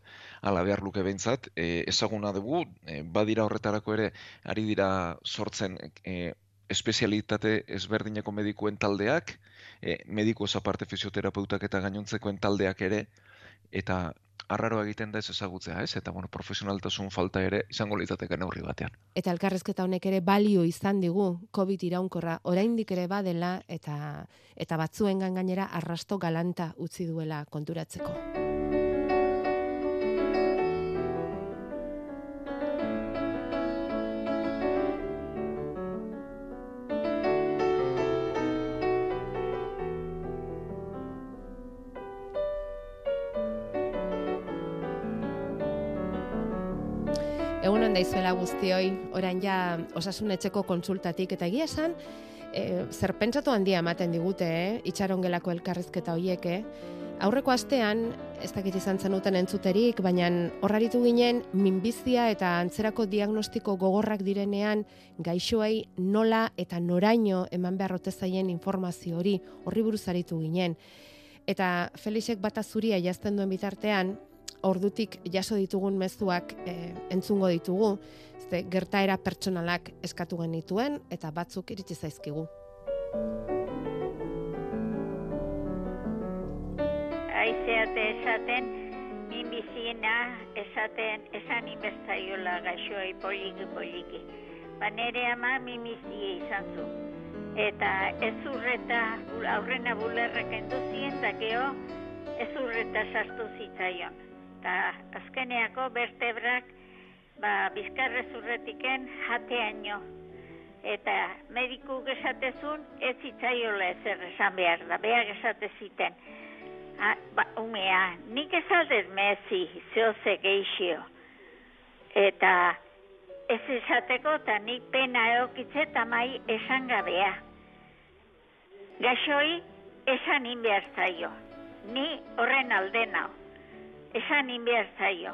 ala behar luke behintzat, e, ezaguna dugu, e, badira horretarako ere, ari dira sortzen e, espezialitate ezberdineko medikuen taldeak, e, mediku aparte fisioterapeutak eta gainontzekoen taldeak ere, eta arraro egiten da ez ezagutzea, ez? Eta bueno, profesionaltasun falta ere izango litzateke neurri batean. Eta elkarrezketa honek ere balio izan digu Covid iraunkorra oraindik ere badela eta eta batzuengan gainera arrasto galanta utzi duela konturatzeko. Egun on daizuela guztioi, orain ja osasun etxeko konsultatik eta egia esan, e, zer pentsatu handia ematen digute, eh? itxarongelako elkarrizketa hoiek, eh? Aurreko astean, ez dakit izan zenuten entzuterik, baina horraritu ginen minbizia eta antzerako diagnostiko gogorrak direnean gaixoei nola eta noraino eman beharrote zaien informazio hori, horri buruz aritu ginen. Eta Felixek bata zuria jazten duen bitartean, ordutik jaso ditugun mezuak e, entzungo ditugu, ze gertaera pertsonalak eskatu genituen eta batzuk iritsi zaizkigu. Aizeate esaten, minbizina esaten, esan inbestaiola gaixoai poliki poliki. Ba nere ama minbizie izan zu. Eta ez urreta, aurrena bulerrek enduzien, eta geho, ez urreta sartu zitzaion. Eta azkeneako vertebrak, ba, bizkarrez urretiken jateaino. Eta mediku gesatezun ez zitzaiola ezer esan behar da, beak esate ziten. Ah, ba, umea, nik esaldet mezi, zehoze geixio. Eta ez esateko eta nik pena eokitze eta mai esan gabea. Gaxoi esan inbehar zaio. Ni horren alde nau. Esan inbehar zaio.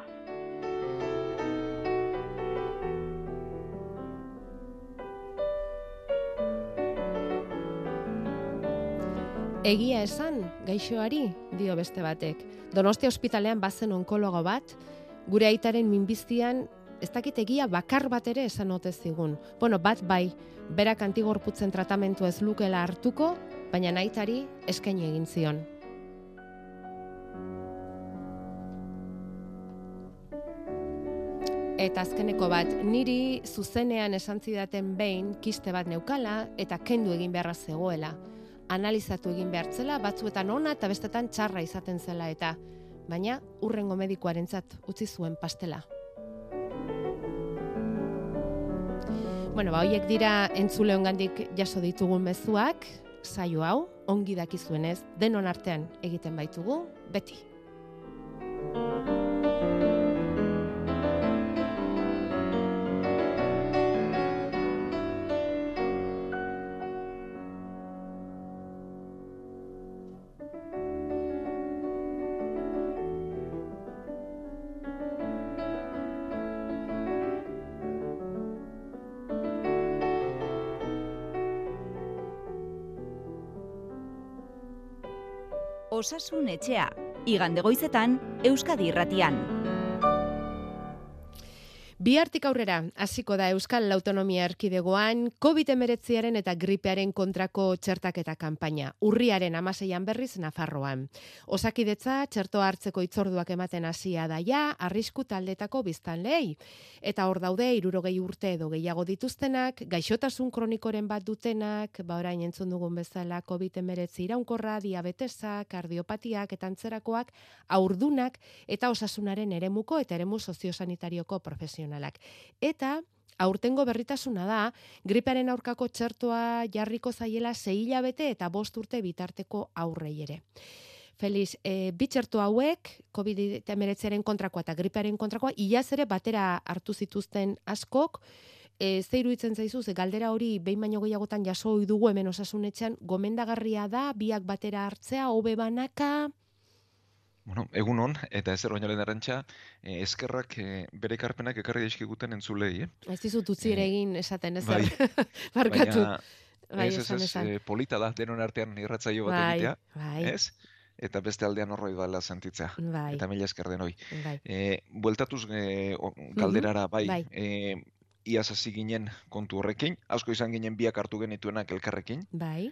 Egia esan, gaixoari, dio beste batek. Donostia ospitalean bazen onkologo bat, gure aitaren minbiztian, ez dakit egia bakar bat ere esan ote zigun. Bueno, bat bai, berak antigorputzen tratamentu ez lukela hartuko, baina aitari eskaini egin zion. Eta azkeneko bat, niri zuzenean esan zidaten behin kiste bat neukala eta kendu egin beharra zegoela. Analizatu egin behartzela, batzuetan ona eta bestetan txarra izaten zela eta, baina urrengo medikoarentzat utzi zuen pastela. Bueno, ba, hoiek dira entzule ongandik jaso ditugun mezuak, saio hau, ongi dakizuenez, denon artean egiten baitugu, beti. Osasun etxea, igande goizetan, Euskadi irratian. Bihartik aurrera, hasiko da Euskal Autonomia Erkidegoan COVID-19aren eta gripearen kontrako txertaketa kanpaina. Urriaren amaseian berriz Nafarroan. Osakidetza txertoa hartzeko itzorduak ematen hasia da ja, arrisku taldetako biztanleei. Eta hor daude, irurogei urte edo gehiago dituztenak, gaixotasun kronikoren bat dutenak, ba orain entzun dugun bezala COVID-19 iraunkorra, diabetesa, kardiopatiak eta antzerakoak, aurdunak eta osasunaren eremuko eta eremu soziosanitarioko profesionalak. Eta Aurtengo berritasuna da, gripearen aurkako txertoa jarriko zaiela sei hilabete eta bost urte bitarteko aurrei ere. Feliz, e, bi txerto hauek, COVID-19 kontrakoa eta gripearen kontrakoa, iaz ere batera hartu zituzten askok, e, ze iruditzen zaizu, ze galdera hori behin baino gehiagotan jaso dugu hemen osasunetxean, gomendagarria da, biak batera hartzea, hobe banaka, Bueno, egun hon, eta ezer baino lehen arantxa, eh, eskerrak eh, bere ekarpenak ekarri dizkiguten entzulei, eh? ez dizut utzi ere egin esaten, ezer, bai. barkatu. Bai, ez, ez, ez, esan. eh, polita da, denon artean irratzaio bat Bai, egitea, bai. ez? Eta beste aldean horroi dela sentitzea. Bai. Eta mila esker denoi. Bai. E, bueltatuz e, galderara, bai, bai. E, iaz hasi ginen kontu horrekin, asko izan ginen biak hartu genituenak elkarrekin, Bai,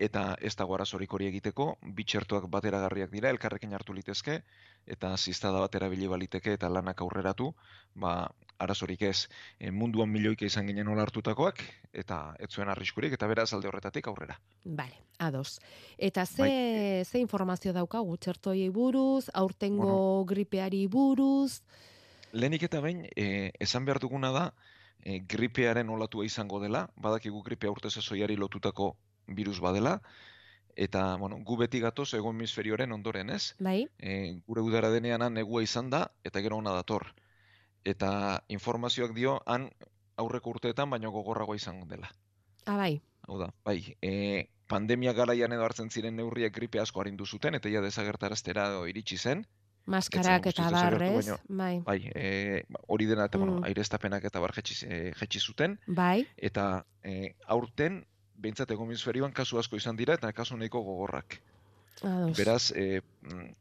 eta ez dago arazorik hori egiteko, bi txertuak bateragarriak dira, elkarrekin hartu litezke, eta ziztada bat erabili baliteke eta lanak aurreratu, ba, arazorik ez, e, munduan milioika izan ginen hola hartutakoak, eta ez zuen arriskurik, eta beraz alde horretatik aurrera. Bale, ados. Eta ze, Bai. ze informazio daukagu txertoiei buruz, aurtengo gripeari buruz, Lehenik eta behin, e, esan behar duguna da, e, gripearen olatua izango dela, badakigu gripea urte sasoiari lotutako virus badela, eta, bueno, gu beti gatoz ego hemisferioaren ondoren, ez? bai? E, gure udara denean han negua izan da, eta gero ona dator. Eta informazioak dio, han aurreko urteetan baino gogorragoa izango dela. Ah, bai. Hau da, bai, e, pandemia garaian edo hartzen ziren neurriak gripe asko arindu zuten, eta ja desagertaraztera iritsi zen, Maskarak eta barrez, bai. Bai, e, hori dena eta bueno, Mm. aireztapenak eta bar jetxi, jetxi zuten Bai, eta e, aurten behintzat hemisferioan kasu asko izan dira eta kasu nahiko gogorrak. ados. Beraz, e,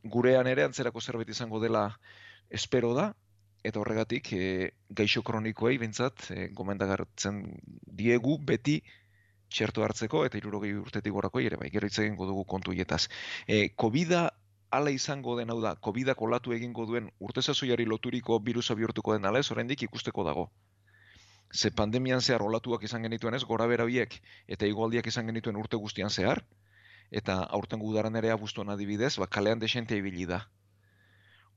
gurean ere antzerako zerbait izango dela espero da eta horregatik e, gaixo kronikoei behintzat e, gomendagartzen diegu beti txerto hartzeko eta irurogei urtetik gorakoei ere bai, gero hitz egingo dugu kontu hietaz. E, COVID-a ala izango den hau da, COVID-ak olatu egingo duen urte sasoiari loturiko birusa bihurtuko den ala ez, oraindik ikusteko dago. Ze pandemian zehar olatuak izan genituen ez, gora bera biek, eta igualdiak izan genituen urte guztian zehar, eta aurten gudaran ere abuztuan adibidez, ba, kalean desentea ibili da.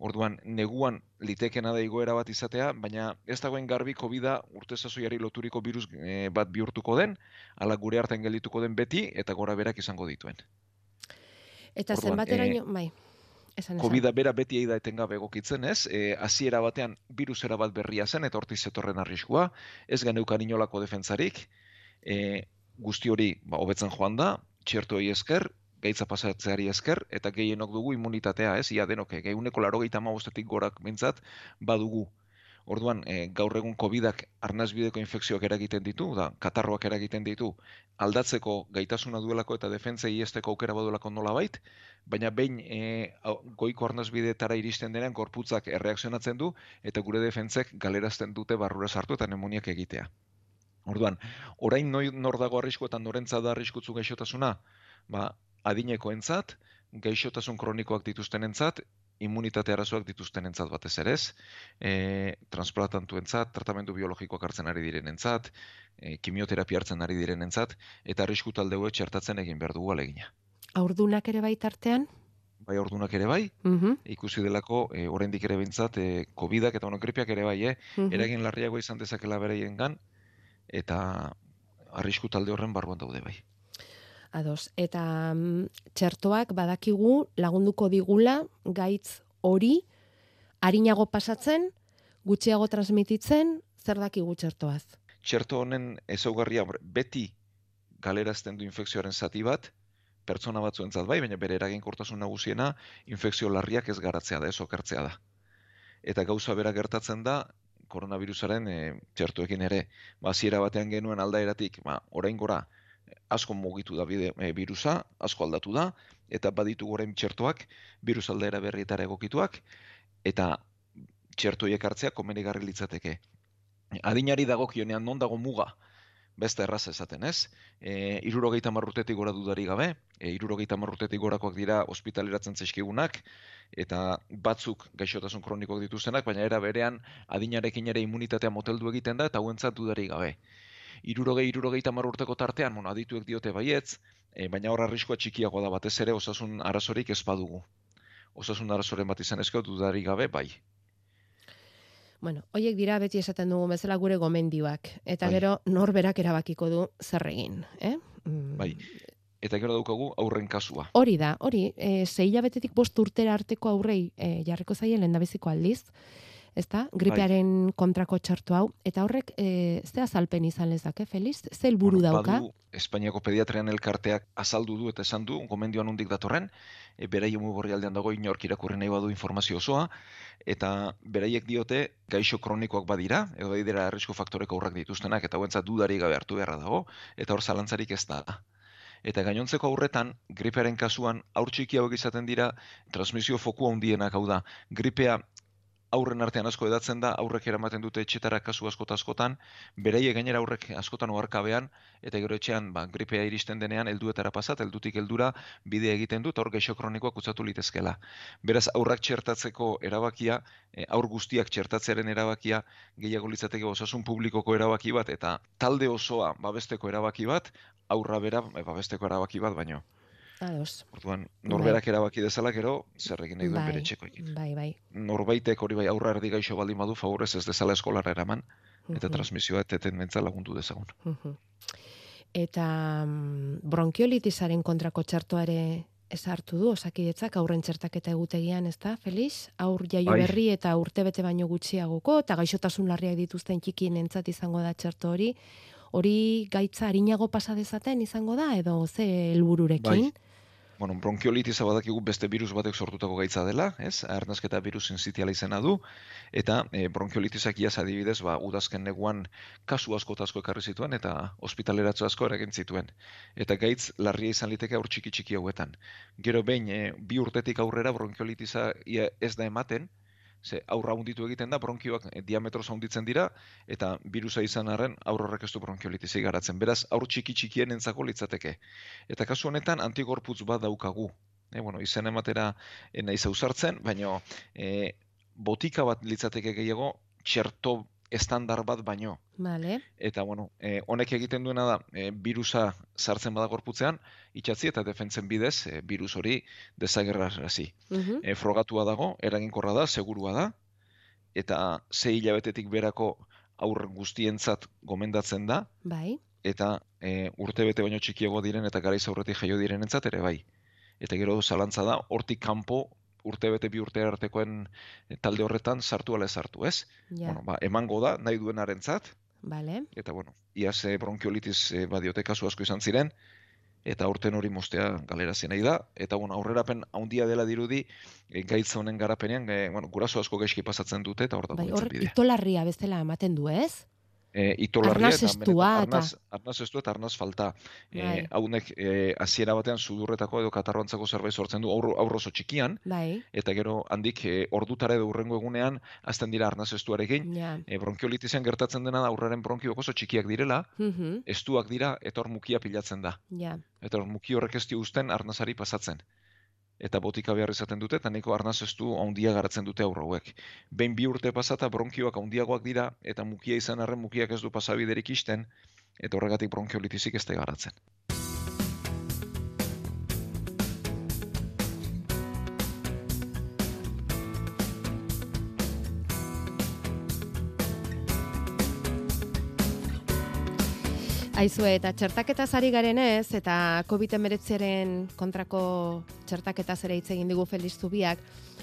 Orduan, neguan litekena da igoera bat izatea, baina ez dagoen garbi covid urte sasoiari loturiko virus eh, bat bihurtuko den, ala gure artean geldituko den beti, eta gora berak izango dituen. Eta zenbateraino, bai. Esan, esan. covid bera beti da etengabe egokitzen, ez? E, hasiera batean virusera bat berria zen eta hortiz zetorren arriskua, ez geneukan inolako defentsarik. E, guzti hori ba hobetzen joan da, txertoei esker, gaitza pasatzeari esker eta gehienok dugu immunitatea, ez? Ia denok geuneko 95etik gorak behintzat badugu. Orduan, e, gaur egun COVIDak arnasbideko infekzioak eragiten ditu, da, katarroak eragiten ditu, aldatzeko gaitasuna duelako eta defentzei esteko aukera badulako nolabait, baina behin e, goiko arnasbideetara iristen denean gorputzak erreakzionatzen du eta gure defentzek galerazten dute barrura sartu eta nemoniak egitea. Orduan, orain noi, nor dago arrisku eta norentza da arriskutzu gaixotasuna? Ba, adinekoentzat, gaixotasun kronikoak dituztenentzat, immunitate arazoak dituztenentzat batez ere ez, e, transplantantuentzat, tratamendu biologikoak hartzen ari direnentzat, e, kimioterapia hartzen ari direnentzat, eta arrisku talde hauek txertatzen egin behar dugu alegina. Aurdunak ere bai tartean? Bai ordunak ere bai, Mhm. ikusi delako e, oraindik ere behintzat e, COVIDak eta bueno, gripeak ere bai, eh? Mhm. eragin larriago izan dezakela bereiengan eta arrisku talde horren barruan daude bai. Ados. Eta mm, txertoak badakigu lagunduko digula gaitz hori arinago pasatzen, gutxiago transmititzen, zer dakigu txertoaz? Txerto honen ezaugarria beti galerazten du infekzioaren zati bat, pertsona batzuentzat bai, baina bere eraginkortasun nagusiena infekzio larriak ez garatzea da, ez okertzea da. Eta gauza bera gertatzen da, koronavirusaren e, txertuekin ere, ba, batean genuen aldaeratik, ba, orain gora, asko mugitu da bide, e, virusa, asko aldatu da, eta baditu orain txertoak, virus aldaera berrietara egokituak, eta txertoiek hartzea komenigarri litzateke. Adinari dagokionean non dago muga, beste erraz esaten, ez? E, irurogeita marrutetik gora dudari gabe, e, irurogeita marrutetik gorakoak dira ospitaleratzen zaizkigunak, eta batzuk gaixotasun kronikoak dituztenak, baina era berean adinarekin ere immunitatea moteldu egiten da, eta hauentzat dudari gabe. Irurogei, irurogeita mar urteko tartean, bueno, adituek diote baietz, e, baina hor arriskoa txikiagoa da batez ere osasun arazorik ez badugu. Osasun arazoren bat izan ezko dudari gabe, bai. Bueno, hoiek dira beti esaten dugu bezala gure gomendioak. Eta Bai. gero norberak erabakiko du zer egin. Eh? Mm, Bai. Eta gero daukagu aurren kasua. Hori da, hori, e, zei hilabetetik bost urtera arteko aurrei e, jarriko zaie lehendabiziko aldiz, ezta? Gripearen kontrako txartu hau, eta horrek e, ze azalpen izan lezake, Feliz? Ze helburu dauka? Badu, Espainiako pediatrian elkarteak azaldu du eta esan du, gomendioan undik datorren, e, beraien muborri aldean dago inork irakurri nahi badu informazio osoa, eta beraiek diote gaixo kronikoak badira, edo badira arrisku faktoreko aurrak dituztenak, eta guentzat dudari gabe hartu beharra dago, eta hor zalantzarik ez da. Eta gainontzeko aurretan, gripearen kasuan, aur txiki hauek izaten dira, transmisio foku handienak hau da, gripea aurren artean asko edatzen da, aurrek eramaten dute etxetara kasu askota askotan, beraie gainera aurrek askotan oharkabean, eta gero etxean ba, gripea iristen denean, helduetara pasat, heldutik heldura bide egiten dut, aur gaixo kronikoak kutsatu litezkela. Beraz, aurrak txertatzeko erabakia, e, aur guztiak txertatzearen erabakia, gehiago litzateke osasun publikoko erabaki bat, eta talde osoa babesteko erabaki bat, aurra bera e, babesteko erabaki bat baino. Ados. Orduan, norberak erabaki dezala gero, zer egin nahi duen Bai, bere txekoekin. Bai, bai. Norbaitek hori bai aurra erdi gaixo baldin badu, favorez ez dezala eskolara eraman, eta Mhm. transmisioa eteten mentza lagundu dezagun. Mhm. Eta mm, bronkiolitisaren kontrako txartoare esartu du osakidetzak aurren txertaketa egutegian, ezta, Felix? Aur jaio Bai. berri eta urtebete baino gutxiagoko, eta gaixotasun larriak dituzten txikien entzat izango da txerto hori. Hori gaitza harinago pasa dezaten izango da, edo ze helbururekin? Bai. Bueno, bronkiolitisa badakigu beste virus batek sortutako gaitza dela, ez? Arnasketa virus sensitiala izena du, eta e, bronkiolitisak iaz adibidez, ba, udazken neguan kasu asko asko ekarri zituen, eta ospitaleratzo asko eragin zituen. Eta gaitz larria izan liteke aur txiki txiki hauetan. Gero behin, e, bi urtetik aurrera bronkiolitisa ia ez da ematen, ze aurra hunditu egiten da, bronkioak e, diametroz hunditzen dira, eta virusa izan arren aur horrek ez du bronkiolitisi garatzen. Beraz, aur txiki txikien entzako litzateke. Eta kasu honetan antigorputz bat daukagu. E, bueno, izen ematera e, nahi zauzartzen, baina e, botika bat litzateke gehiago txerto estandar bat baino. Vale. Eta, bueno, e, honek egiten duena da, e, virusa sartzen bada gorputzean, itxatzi eta defentzen bidez, e, virus hori desagerrarazi. Mhm. E, frogatua dago, eraginkorra da, segurua da, eta sei hilabetetik berako aur guztientzat gomendatzen da, Bai. eta e, urtebete baino txikiago diren eta garaiz aurretik jaio direnentzat ere bai. Eta gero zalantza da, hortik kanpo urtebete bi urte artekoen e, talde horretan sartu ala sartu, ez? Ja. Bueno, ba, emango da, nahi duenarentzat, Vale. eta bueno, iaz e, bronkiolitis e, badiote kasu asko izan ziren, eta aurten hori mostea galerazi nahi da, eta bueno, aurrerapen handia dela dirudi, e, gaitza honen garapenean, e, bueno, guraso asko gaizki pasatzen dute, eta hor dago Bai, hor itolarria bezala ematen du, ez? E, itolarria Arnas eta estua eta- arnaz, arnaz estua eta arnaz falta. Bai. E, haunek e, hasiera batean sudurretako edo katarroantzako zerbait sortzen du aurro, aurro oso txikian, Bai. eta gero handik e, ordutara edo urrengo egunean hasten dira arnaz estuarekin. Ja. E, bronkiolitizen gertatzen dena da aurraren bronkiok oso txikiak direla, Mhm. estuak dira eta hor mukia pilatzen da. Ja. Eta hor muki horrek ez dio uzten arnazari pasatzen. Eta botika behar izaten dute, eta nahiko arnaz estu handia garatzen dute aurro hauek. Behin bi urte pasata bronkioak handiagoak dira, eta mukia izan arren mukiak ez du pasabiderik isten, eta horregatik bronkiolitizik ez garatzen. Aizue, eta txertaketa zari garenez, eta COVID-19 kontrako txertaketa ere hitz egin digu Feliz Zubiak,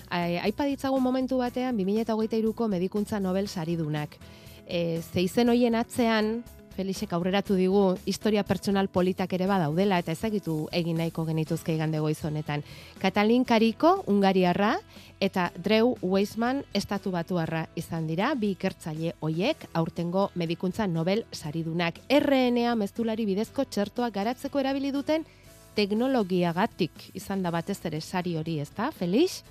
ai- aipa ditzagun momentu batean 2023ko medikuntza Nobel saridunak. E, ze izen hoien atzean, Felixek aurreratu digu, historia pertsonal politak ere badaudela, eta ezagitu egin nahiko genituzke igande goiz honetan. Katalin Kariko, Ungariarra, eta Drew Weissman estatu batuarra izan dira, bi ikertzaile hoiek aurtengo medikuntza Nobel saridunak. RNA meztulari bidezko txertoak garatzeko erabili duten teknologiagatik izan da batez ere sari hori, ezta, Felix?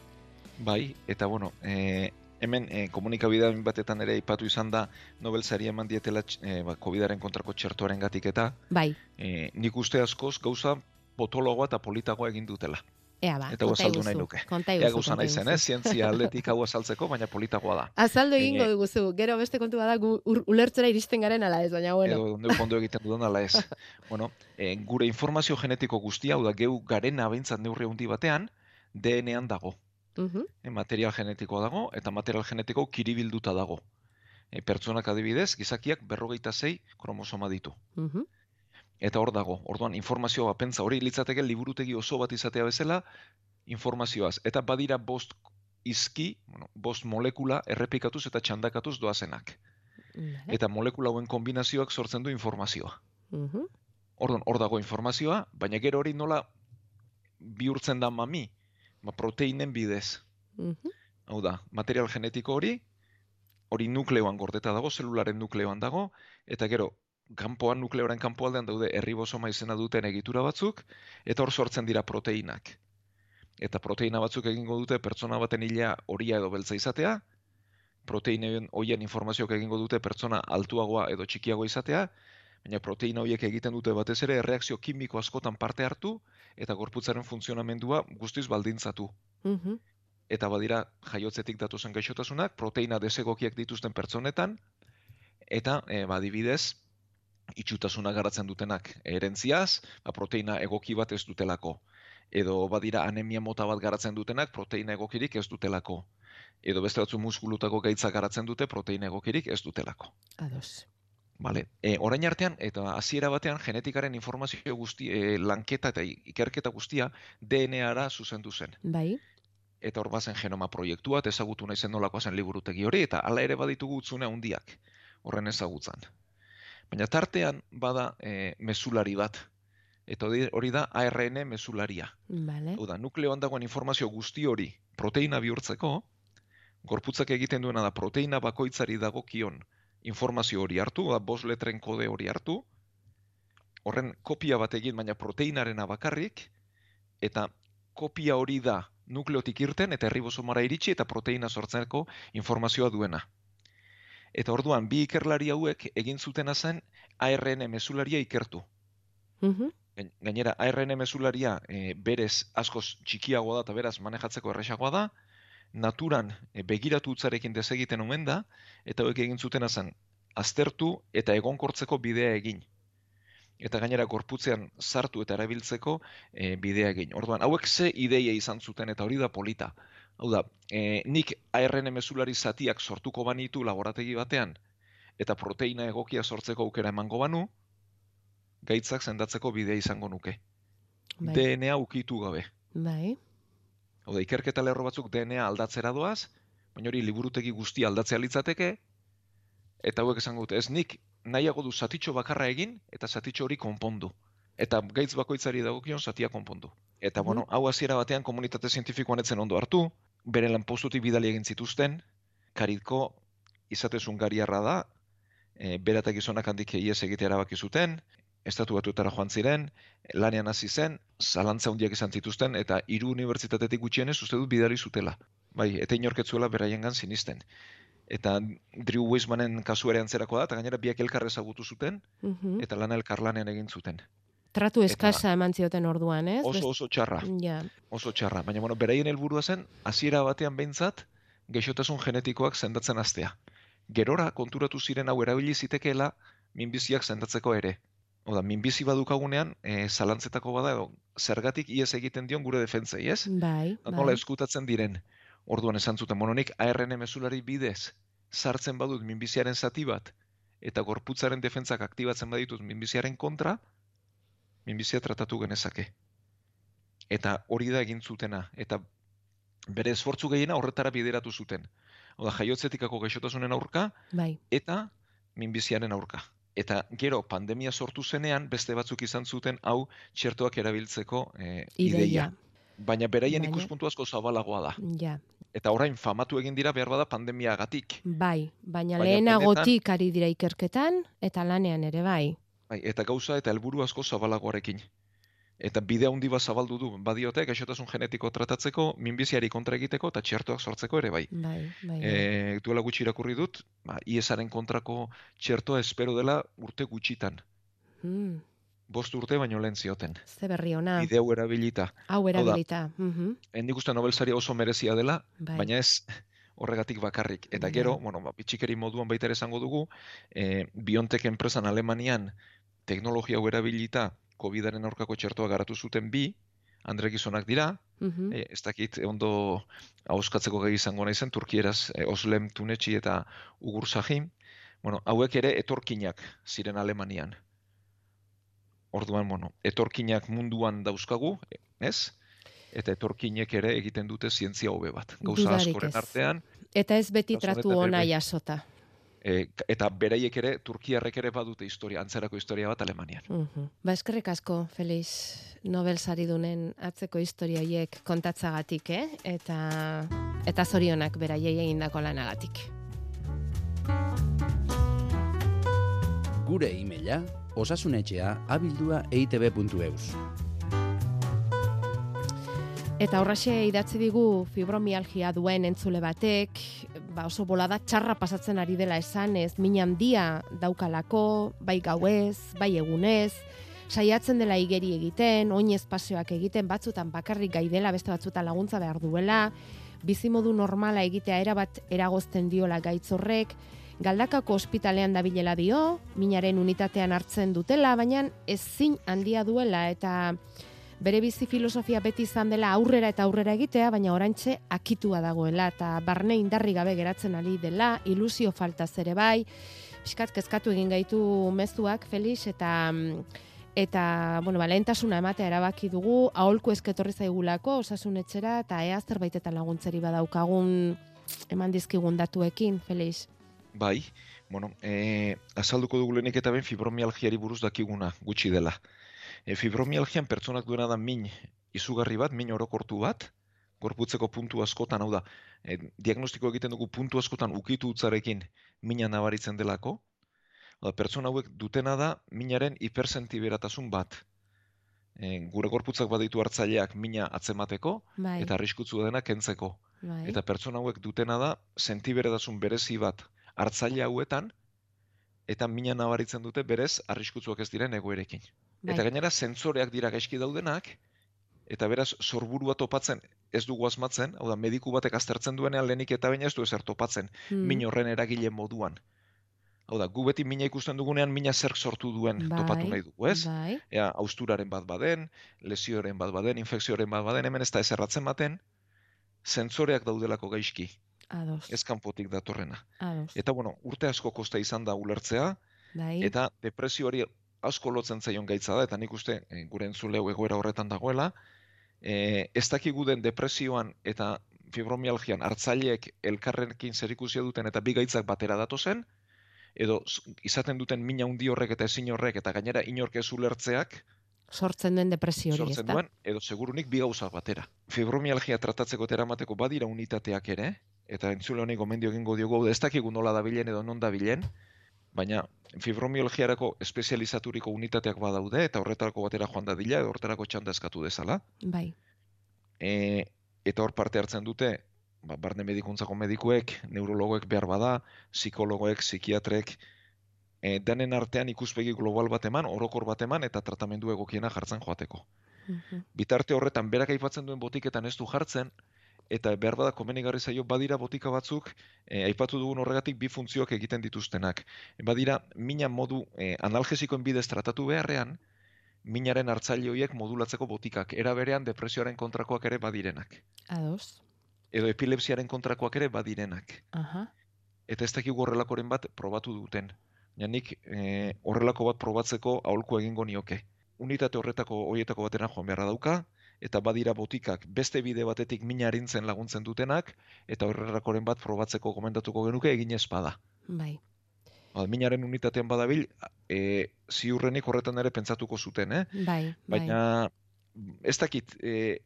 Bai, eta bueno, e, hemen e, komunikabidean batetan ere aipatu izan da Nobel sari eman dietela e, ba, COVID-aren kontrako txertoaren gatik eta Bai, e, nik uste askoz gauza potologoa eta politagoa egin dutela. ea ba, Eta hau konta azaldu nahi nuke. Ea gauza konta nahi zen, ez? Zientzia aldetik hau azaltzeko, baina politagoa da. Azaldu egingo Eh, diguzu, gero beste kontu bada gu ur- ulertzera iristen garen ala ez, baina bueno. edo neu ondo egiten dudan ala ez. bueno, e, gure informazio genetiko guztia, hau da, geu garena behintzat neurri handi batean, DNA-an dago. Mhm. E, material genetikoa dago, eta material genetiko kiribilduta dago. e, pertsonak adibidez, gizakiak berrogeita zei kromosoma ditu. Mhm. Eta hor dago, orduan informazioa pentsa hori litzateke liburutegi oso bat izatea bezala informazioaz. Eta badira bost izki, bueno, bost molekula errepikatuz eta txandakatuz doazenak. Vale. Eta molekula hauen kombinazioak sortzen du informazioa. Mhm. Orduan, hor dago informazioa, baina gero hori nola bihurtzen da mami, ba, proteinen bidez. Mhm. Hau da, material genetiko hori, hori nukleoan gordeta dago, zelularen nukleoan dago, eta gero, kanpoan nukleoaren kanpoaldean daude erribosoma izena duten egitura batzuk, eta hor sortzen dira proteinak. Eta proteina batzuk egingo dute pertsona baten hilea horia edo beltza izatea, proteinen hoien informazioak egingo dute pertsona altuagoa edo txikiagoa izatea, baina proteina horiek egiten dute batez ere erreakzio kimiko askotan parte hartu eta gorputzaren funtzionamendua guztiz baldintzatu. Mhm. Eta badira jaiotzetik datozen gaixotasunak, proteina desegokiak dituzten pertsonetan, eta e, badibidez, itxutasuna garatzen dutenak erentziaz, ba, proteina egoki bat ez dutelako. Edo badira anemia mota bat garatzen dutenak, proteina egokirik ez dutelako. Edo beste batzu muskulutako gaitza garatzen dute, proteina egokirik ez dutelako. Ados. Vale. E, orain artean, eta hasiera batean genetikaren informazio guzti, e, lanketa eta ikerketa guztia DNA-ara zuzendu zen. Bai. Eta hor bazen genoma proiektua, eta ezagutu nahi zen nolakoa zen liburutegi hori, eta hala ere baditugu utzune handiak horren ezagutzan. Baina tartean bada e, mesulari bat, eta hori- da ARN mesularia. Vale. Hau da, nukleoan dagoen informazio guzti hori proteina bihurtzeko, gorputzak egiten duena da proteina bakoitzari dagokion informazio hori hartu, da bost letren kode hori hartu, horren kopia bat egin, baina proteinarena bakarrik, eta kopia hori da nukleotik irten eta erribosomara iritsi eta proteina sortzeko informazioa duena. Eta orduan, bi ikerlari hauek egin zutena zen ARN mesularia ikertu. Mhm. Gain- Gainera, ARN mesularia e, berez askoz txikiagoa da eta beraz manejatzeko erresagoa da, naturan e, begiratu utzarekin desegiten omen da, eta hauek egin zutena zen aztertu eta egonkortzeko bidea egin. Eta gainera gorputzean sartu eta erabiltzeko e, bidea egin. Orduan, hauek ze ideia izan zuten eta hori da polita. Hau da, e, nik ARN mesulari zatiak sortuko banitu laborategi batean, eta proteina egokia sortzeko aukera emango banu, gaitzak sendatzeko bidea izango nuke. Bai. DNA ukitu gabe. Bai. Hau da, ikerketa lerro batzuk DNA aldatzera doaz, baina hori liburutegi guztia aldatzea litzateke, eta hauek esango dute, ez nik nahiago du zatitxo bakarra egin, eta zatitxo hori konpondu. Eta gaitz bakoitzari dagokion zatia konpondu. Eta, bueno, hau hasiera batean komunitate zientifikoan etzen ondo hartu, bere lanpostutik bidali egin zituzten, karitko izatez Hungariarra da, e, bera eta gizonak handik ies egitea erabaki zuten, estatu batuetara joan ziren, lanean hasi zen, zalantza handiak izan zituzten, eta hiru unibertsitatetik gutxienez uste dut bidali zutela. Bai, eta inorketzuela beraiengan sinisten. Eta Drew Weissmanen kasu ere antzerako da, eta gainera biak elkar ezagutu zuten, Mhm. eta lana elkarlanean egin zuten. Tratu eskasa eman zioten orduan, ez? Oso oso txarra. Ja. Oso txarra. Baina, bueno, beraien helburua zen, hasiera batean behintzat, gaixotasun genetikoak sendatzen hastea. Gerora konturatu ziren hau erabili zitekeela minbiziak sendatzeko ere. Oda, minbizi badukagunean, e, zalantzetako bada edo zergatik ies egiten dion gure defentzei, ez? Bai, bai. Nola eskutatzen diren. Orduan esan zuten, mononik ARN mesulari bidez sartzen badut minbiziaren zati bat eta gorputzaren defentzak aktibatzen baditut minbiziaren kontra, minbizia tratatu genezake. Eta hori da egin zutena. Eta bere esfortzu gehiena horretara bideratu zuten. Oda, jaiotzetikako gaixotasunen aurka Bai. eta minbiziaren aurka. Eta gero pandemia sortu zenean beste batzuk izan zuten hau txertoak erabiltzeko eh, Ideia. ideia. Baina beraien Baina- ikuspuntu asko zabalagoa da. Ja. Eta orain famatu egin dira behar bada pandemiagatik. Bai, baina, Baina lehenagotik ari dira ikerketan eta lanean ere bai. Bai, eta gauza eta helburu asko zabalagoarekin. Eta bide handi bat zabaldu du, badiote, gaixotasun genetiko tratatzeko, minbiziari kontra egiteko eta txertoak sortzeko ere bai. Bai, bai. bai. E, duela gutxi irakurri dut, ba, IESaren kontrako txertoa espero dela urte gutxitan. Hmm, Bost urte baino lehen zioten. ze berri ona. Bide hau erabilita. Hau erabilita. Mhm. Nik uste Nobel saria oso merezia dela, Bai. baina ez horregatik bakarrik. Eta Ja. gero, bueno, ba, bitxikeri moduan baita ere esango dugu, e, Biontech enpresan Alemanian teknologia hau erabilita COVIDaren aurkako txertoa garatu zuten bi, Andre gizonak dira, Mhm. e, ez dakit ondo hauskatzeko gai izango naizen, Turkieraz e, Oslem Tunetxi eta Ugur Sahim, Bueno, hauek ere etorkinak ziren Alemanian. Orduan, bueno, etorkinak munduan dauzkagu, ez? Eta etorkinek ere egiten dute zientzia hobe bat. Gauza askoren artean, Eta ez beti tratu ona bai. jasota. E, eta beraiek ere, Turkiarrek ere badute historia, antzerako historia bat Alemanian. Mhm. Ba, eskerrik asko, Felix, Nobel saridunen atzeko historia horiek kontatzagatik, eh? Eta, eta zorionak beraiei egindako lanagatik. Gure e-maila osasunetxea abildua eitb.eus. Eta horraxe idatzi digu fibromialgia duen entzule batek, ba oso bolada txarra pasatzen ari dela esan ez, min handia daukalako, bai gauez, bai egunez, saiatzen dela igeri egiten, oin espazioak egiten, batzutan bakarrik gai dela, beste batzutan laguntza behar duela, bizimodu normala egitea erabat eragozten diola gaitz horrek, Galdakako ospitalean dabilela dio, minaren unitatean hartzen dutela, baina ezin handia duela eta bere bizi filosofia beti izan dela aurrera eta aurrera egitea, baina oraintxe akitua dagoela eta barne indarri gabe geratzen ari dela, ilusio falta ere bai, pixkat kezkatu egin gaitu mezuak, Felix, eta mm, eta bueno, ba, lehentasuna ematea erabaki dugu, aholku esketorri zaigulako osasun etxera eta ea zerbaitetan laguntzeri badaukagun eman dizkigun datuekin, Felix. Bai, bueno, e, azalduko dugu lehenik eta ben fibromialgiari buruz dakiguna gutxi dela. E, fibromialgian pertsonak duena da min izugarri bat, min orokortu bat, gorputzeko puntu askotan, hau da, e, diagnostiko egiten dugu puntu askotan ukitu utzarekin mina nabaritzen delako, da, pertsona hauek dutena da minaren hipersentiberatasun bat. E, gure gorputzak baditu hartzaileak mina atzemateko, Bai. eta arriskutsu dena kentzeko. Bai. Eta pertsona hauek dutena da sentiberatasun berezi bat hartzaile hauetan eta mina nabaritzen dute berez arriskutsuak ez diren egoerekin. Bai. Eta gainera sentsoreak dira gaizki daudenak eta beraz sorburua topatzen ez dugu asmatzen, hau da mediku batek aztertzen duenean lehenik eta baina ez du ezer topatzen Hmm. min horren eragile moduan. Hau da, gu beti mina ikusten dugunean mina zerk sortu duen topatu Bai, nahi dugu, ez? bai. Ea, austuraren bat baden, lesioren bat baden, infekzioaren bat baden, hemen ez da ezerratzen baten, sentsoreak daudelako gaizki, Ados, ez kanpotik datorrena. ados. Eta bueno, urte asko kosta izan da ulertzea, Bai. eta depresioari asko lotzen zaion gaitza da, eta nik uste e, gure entzuleu egoera horretan dagoela, e, ez dakigu den depresioan eta fibromialgian hartzaileek elkarrekin zerikusia duten eta bi gaitzak batera datozen, edo izaten duten mina handi horrek eta ezin horrek eta gainera inork ez ulertzeak Sortzen den depresio hori, sortzen duen, edo segurunik bi gauza batera. Fibromialgia tratatzeko eta eramateko badira unitateak ere, eta entzule honi gomendio egingo diogu, da, ez dakigu nola dabilen edo non dabilen, baina fibromialgiarako espezializaturiko unitateak badaude, eta horretarako batera joan dadila, edo horretarako txanda eskatu dezala. Bai. E, eta hor parte hartzen dute, ba, barne medikuntzako medikuek, neurologoek behar bada, psikologoek, psikiatrek, e, denen artean ikuspegi global bat eman, orokor bat eman, eta tratamendu egokiena jartzen joateko. Mhm. Bitarte horretan berak aipatzen duen botiketan ez du jartzen, eta behar bada komenigarri zaio badira botika batzuk, e, aipatu dugun horregatik bi funtzioak egiten dituztenak. Badira, mina modu e, analgesikoen bidez tratatu beharrean, minaren hartzaile horiek modulatzeko botikak, era berean depresioaren kontrakoak ere badirenak. Ados. Edo epilepsiaren kontrakoak ere badirenak. Aha. Eta ez dakigu horrelakoren bat probatu duten. Ja, nik e, horrelako bat probatzeko aholku egingo nioke. Unitate horretako horietako batera joan beharra dauka, eta badira botikak beste bide batetik mina arintzen laguntzen dutenak, eta horrelakoren bat probatzeko gomendatuko genuke egin espada. Bai. Ba, minaren unitatean badabil, e, ziurrenik horretan ere pentsatuko zuten, eh? Bai, bai. Baina ez dakit, e,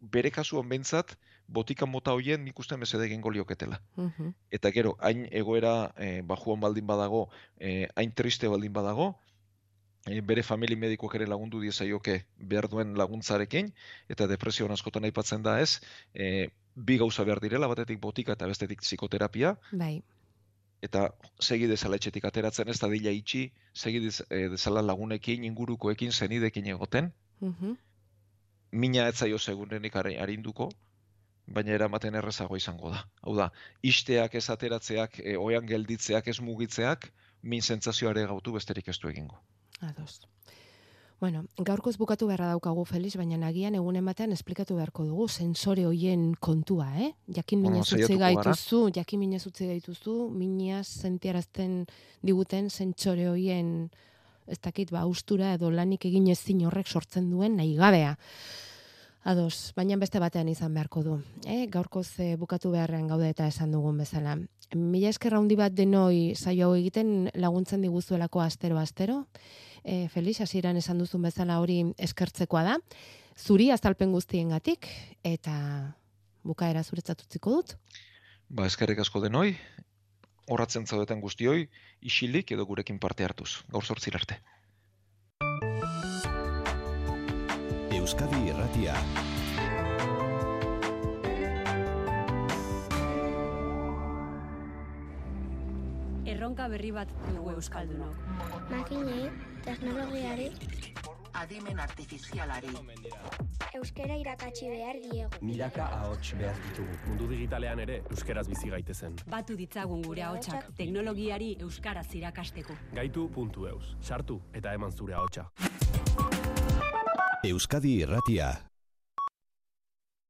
bere kasuan behintzat, botika mota hoien nik uste mesede egingo lioketela. Mhm. Eta gero, hain egoera e, bajuan baldin badago, e, hain triste baldin badago, bere famili medikoak ere lagundu diezaioke behar duen laguntzarekin, eta depresioan askotan aipatzen da ez, e, bi gauza behar direla, batetik botika eta bestetik psikoterapia, Bai. eta segi dezala etxetik ateratzen ez da dila itxi, segi dez- e, dezala lagunekin, ingurukoekin, zenidekin egoten, Mhm. mina ez zaio segurenik ari- arinduko, baina eramaten errezago izango da. Hau da, isteak ez ateratzeak, e, oian gelditzeak, ez mugitzeak, min sentsazioare gautu besterik ez du egingo. Ados. Bueno, gaurkoz bukatu beharra daukagu Felix, baina nagian egunen batean esplikatu beharko dugu sensore hoien kontua, eh? Jakin minez utzi gaituzu, jakin minez utzi gaituzu, minaz sentiarazten diguten sentsore hoien ez dakit, ba, ustura edo lanik egin ezin horrek sortzen duen nahi gabea. Ados, baina beste batean izan beharko du. Eh? Gaurkoz eh, bukatu beharrean gaude eta esan dugun bezala. Mila esker handi bat denoi saio hau egiten laguntzen diguzuelako astero-astero. E, Felix, hasieran esan duzun bezala hori eskertzekoa da. Zuri azalpen guztiengatik eta bukaera zuretzat utziko dut. Ba, eskerrik asko denoi, horratzen zaudeten guztioi, isilik edo gurekin parte hartuz. Gaur sortzir arte. Euskadi Irratia. Erronka berri bat dugu Euskaldunok. Makinei, teknologiari, Adimen artifizialari. euskera irakatsi behar diegu. Milaka ahots behar ditugu. Mundu digitalean ere euskeraz bizi gaitezen. Batu ditzagun gure ahotsak teknologiari euskaraz irakasteko. Gaitu.eus. Sartu eta eman zure ahotsa. Euskadi Irratia.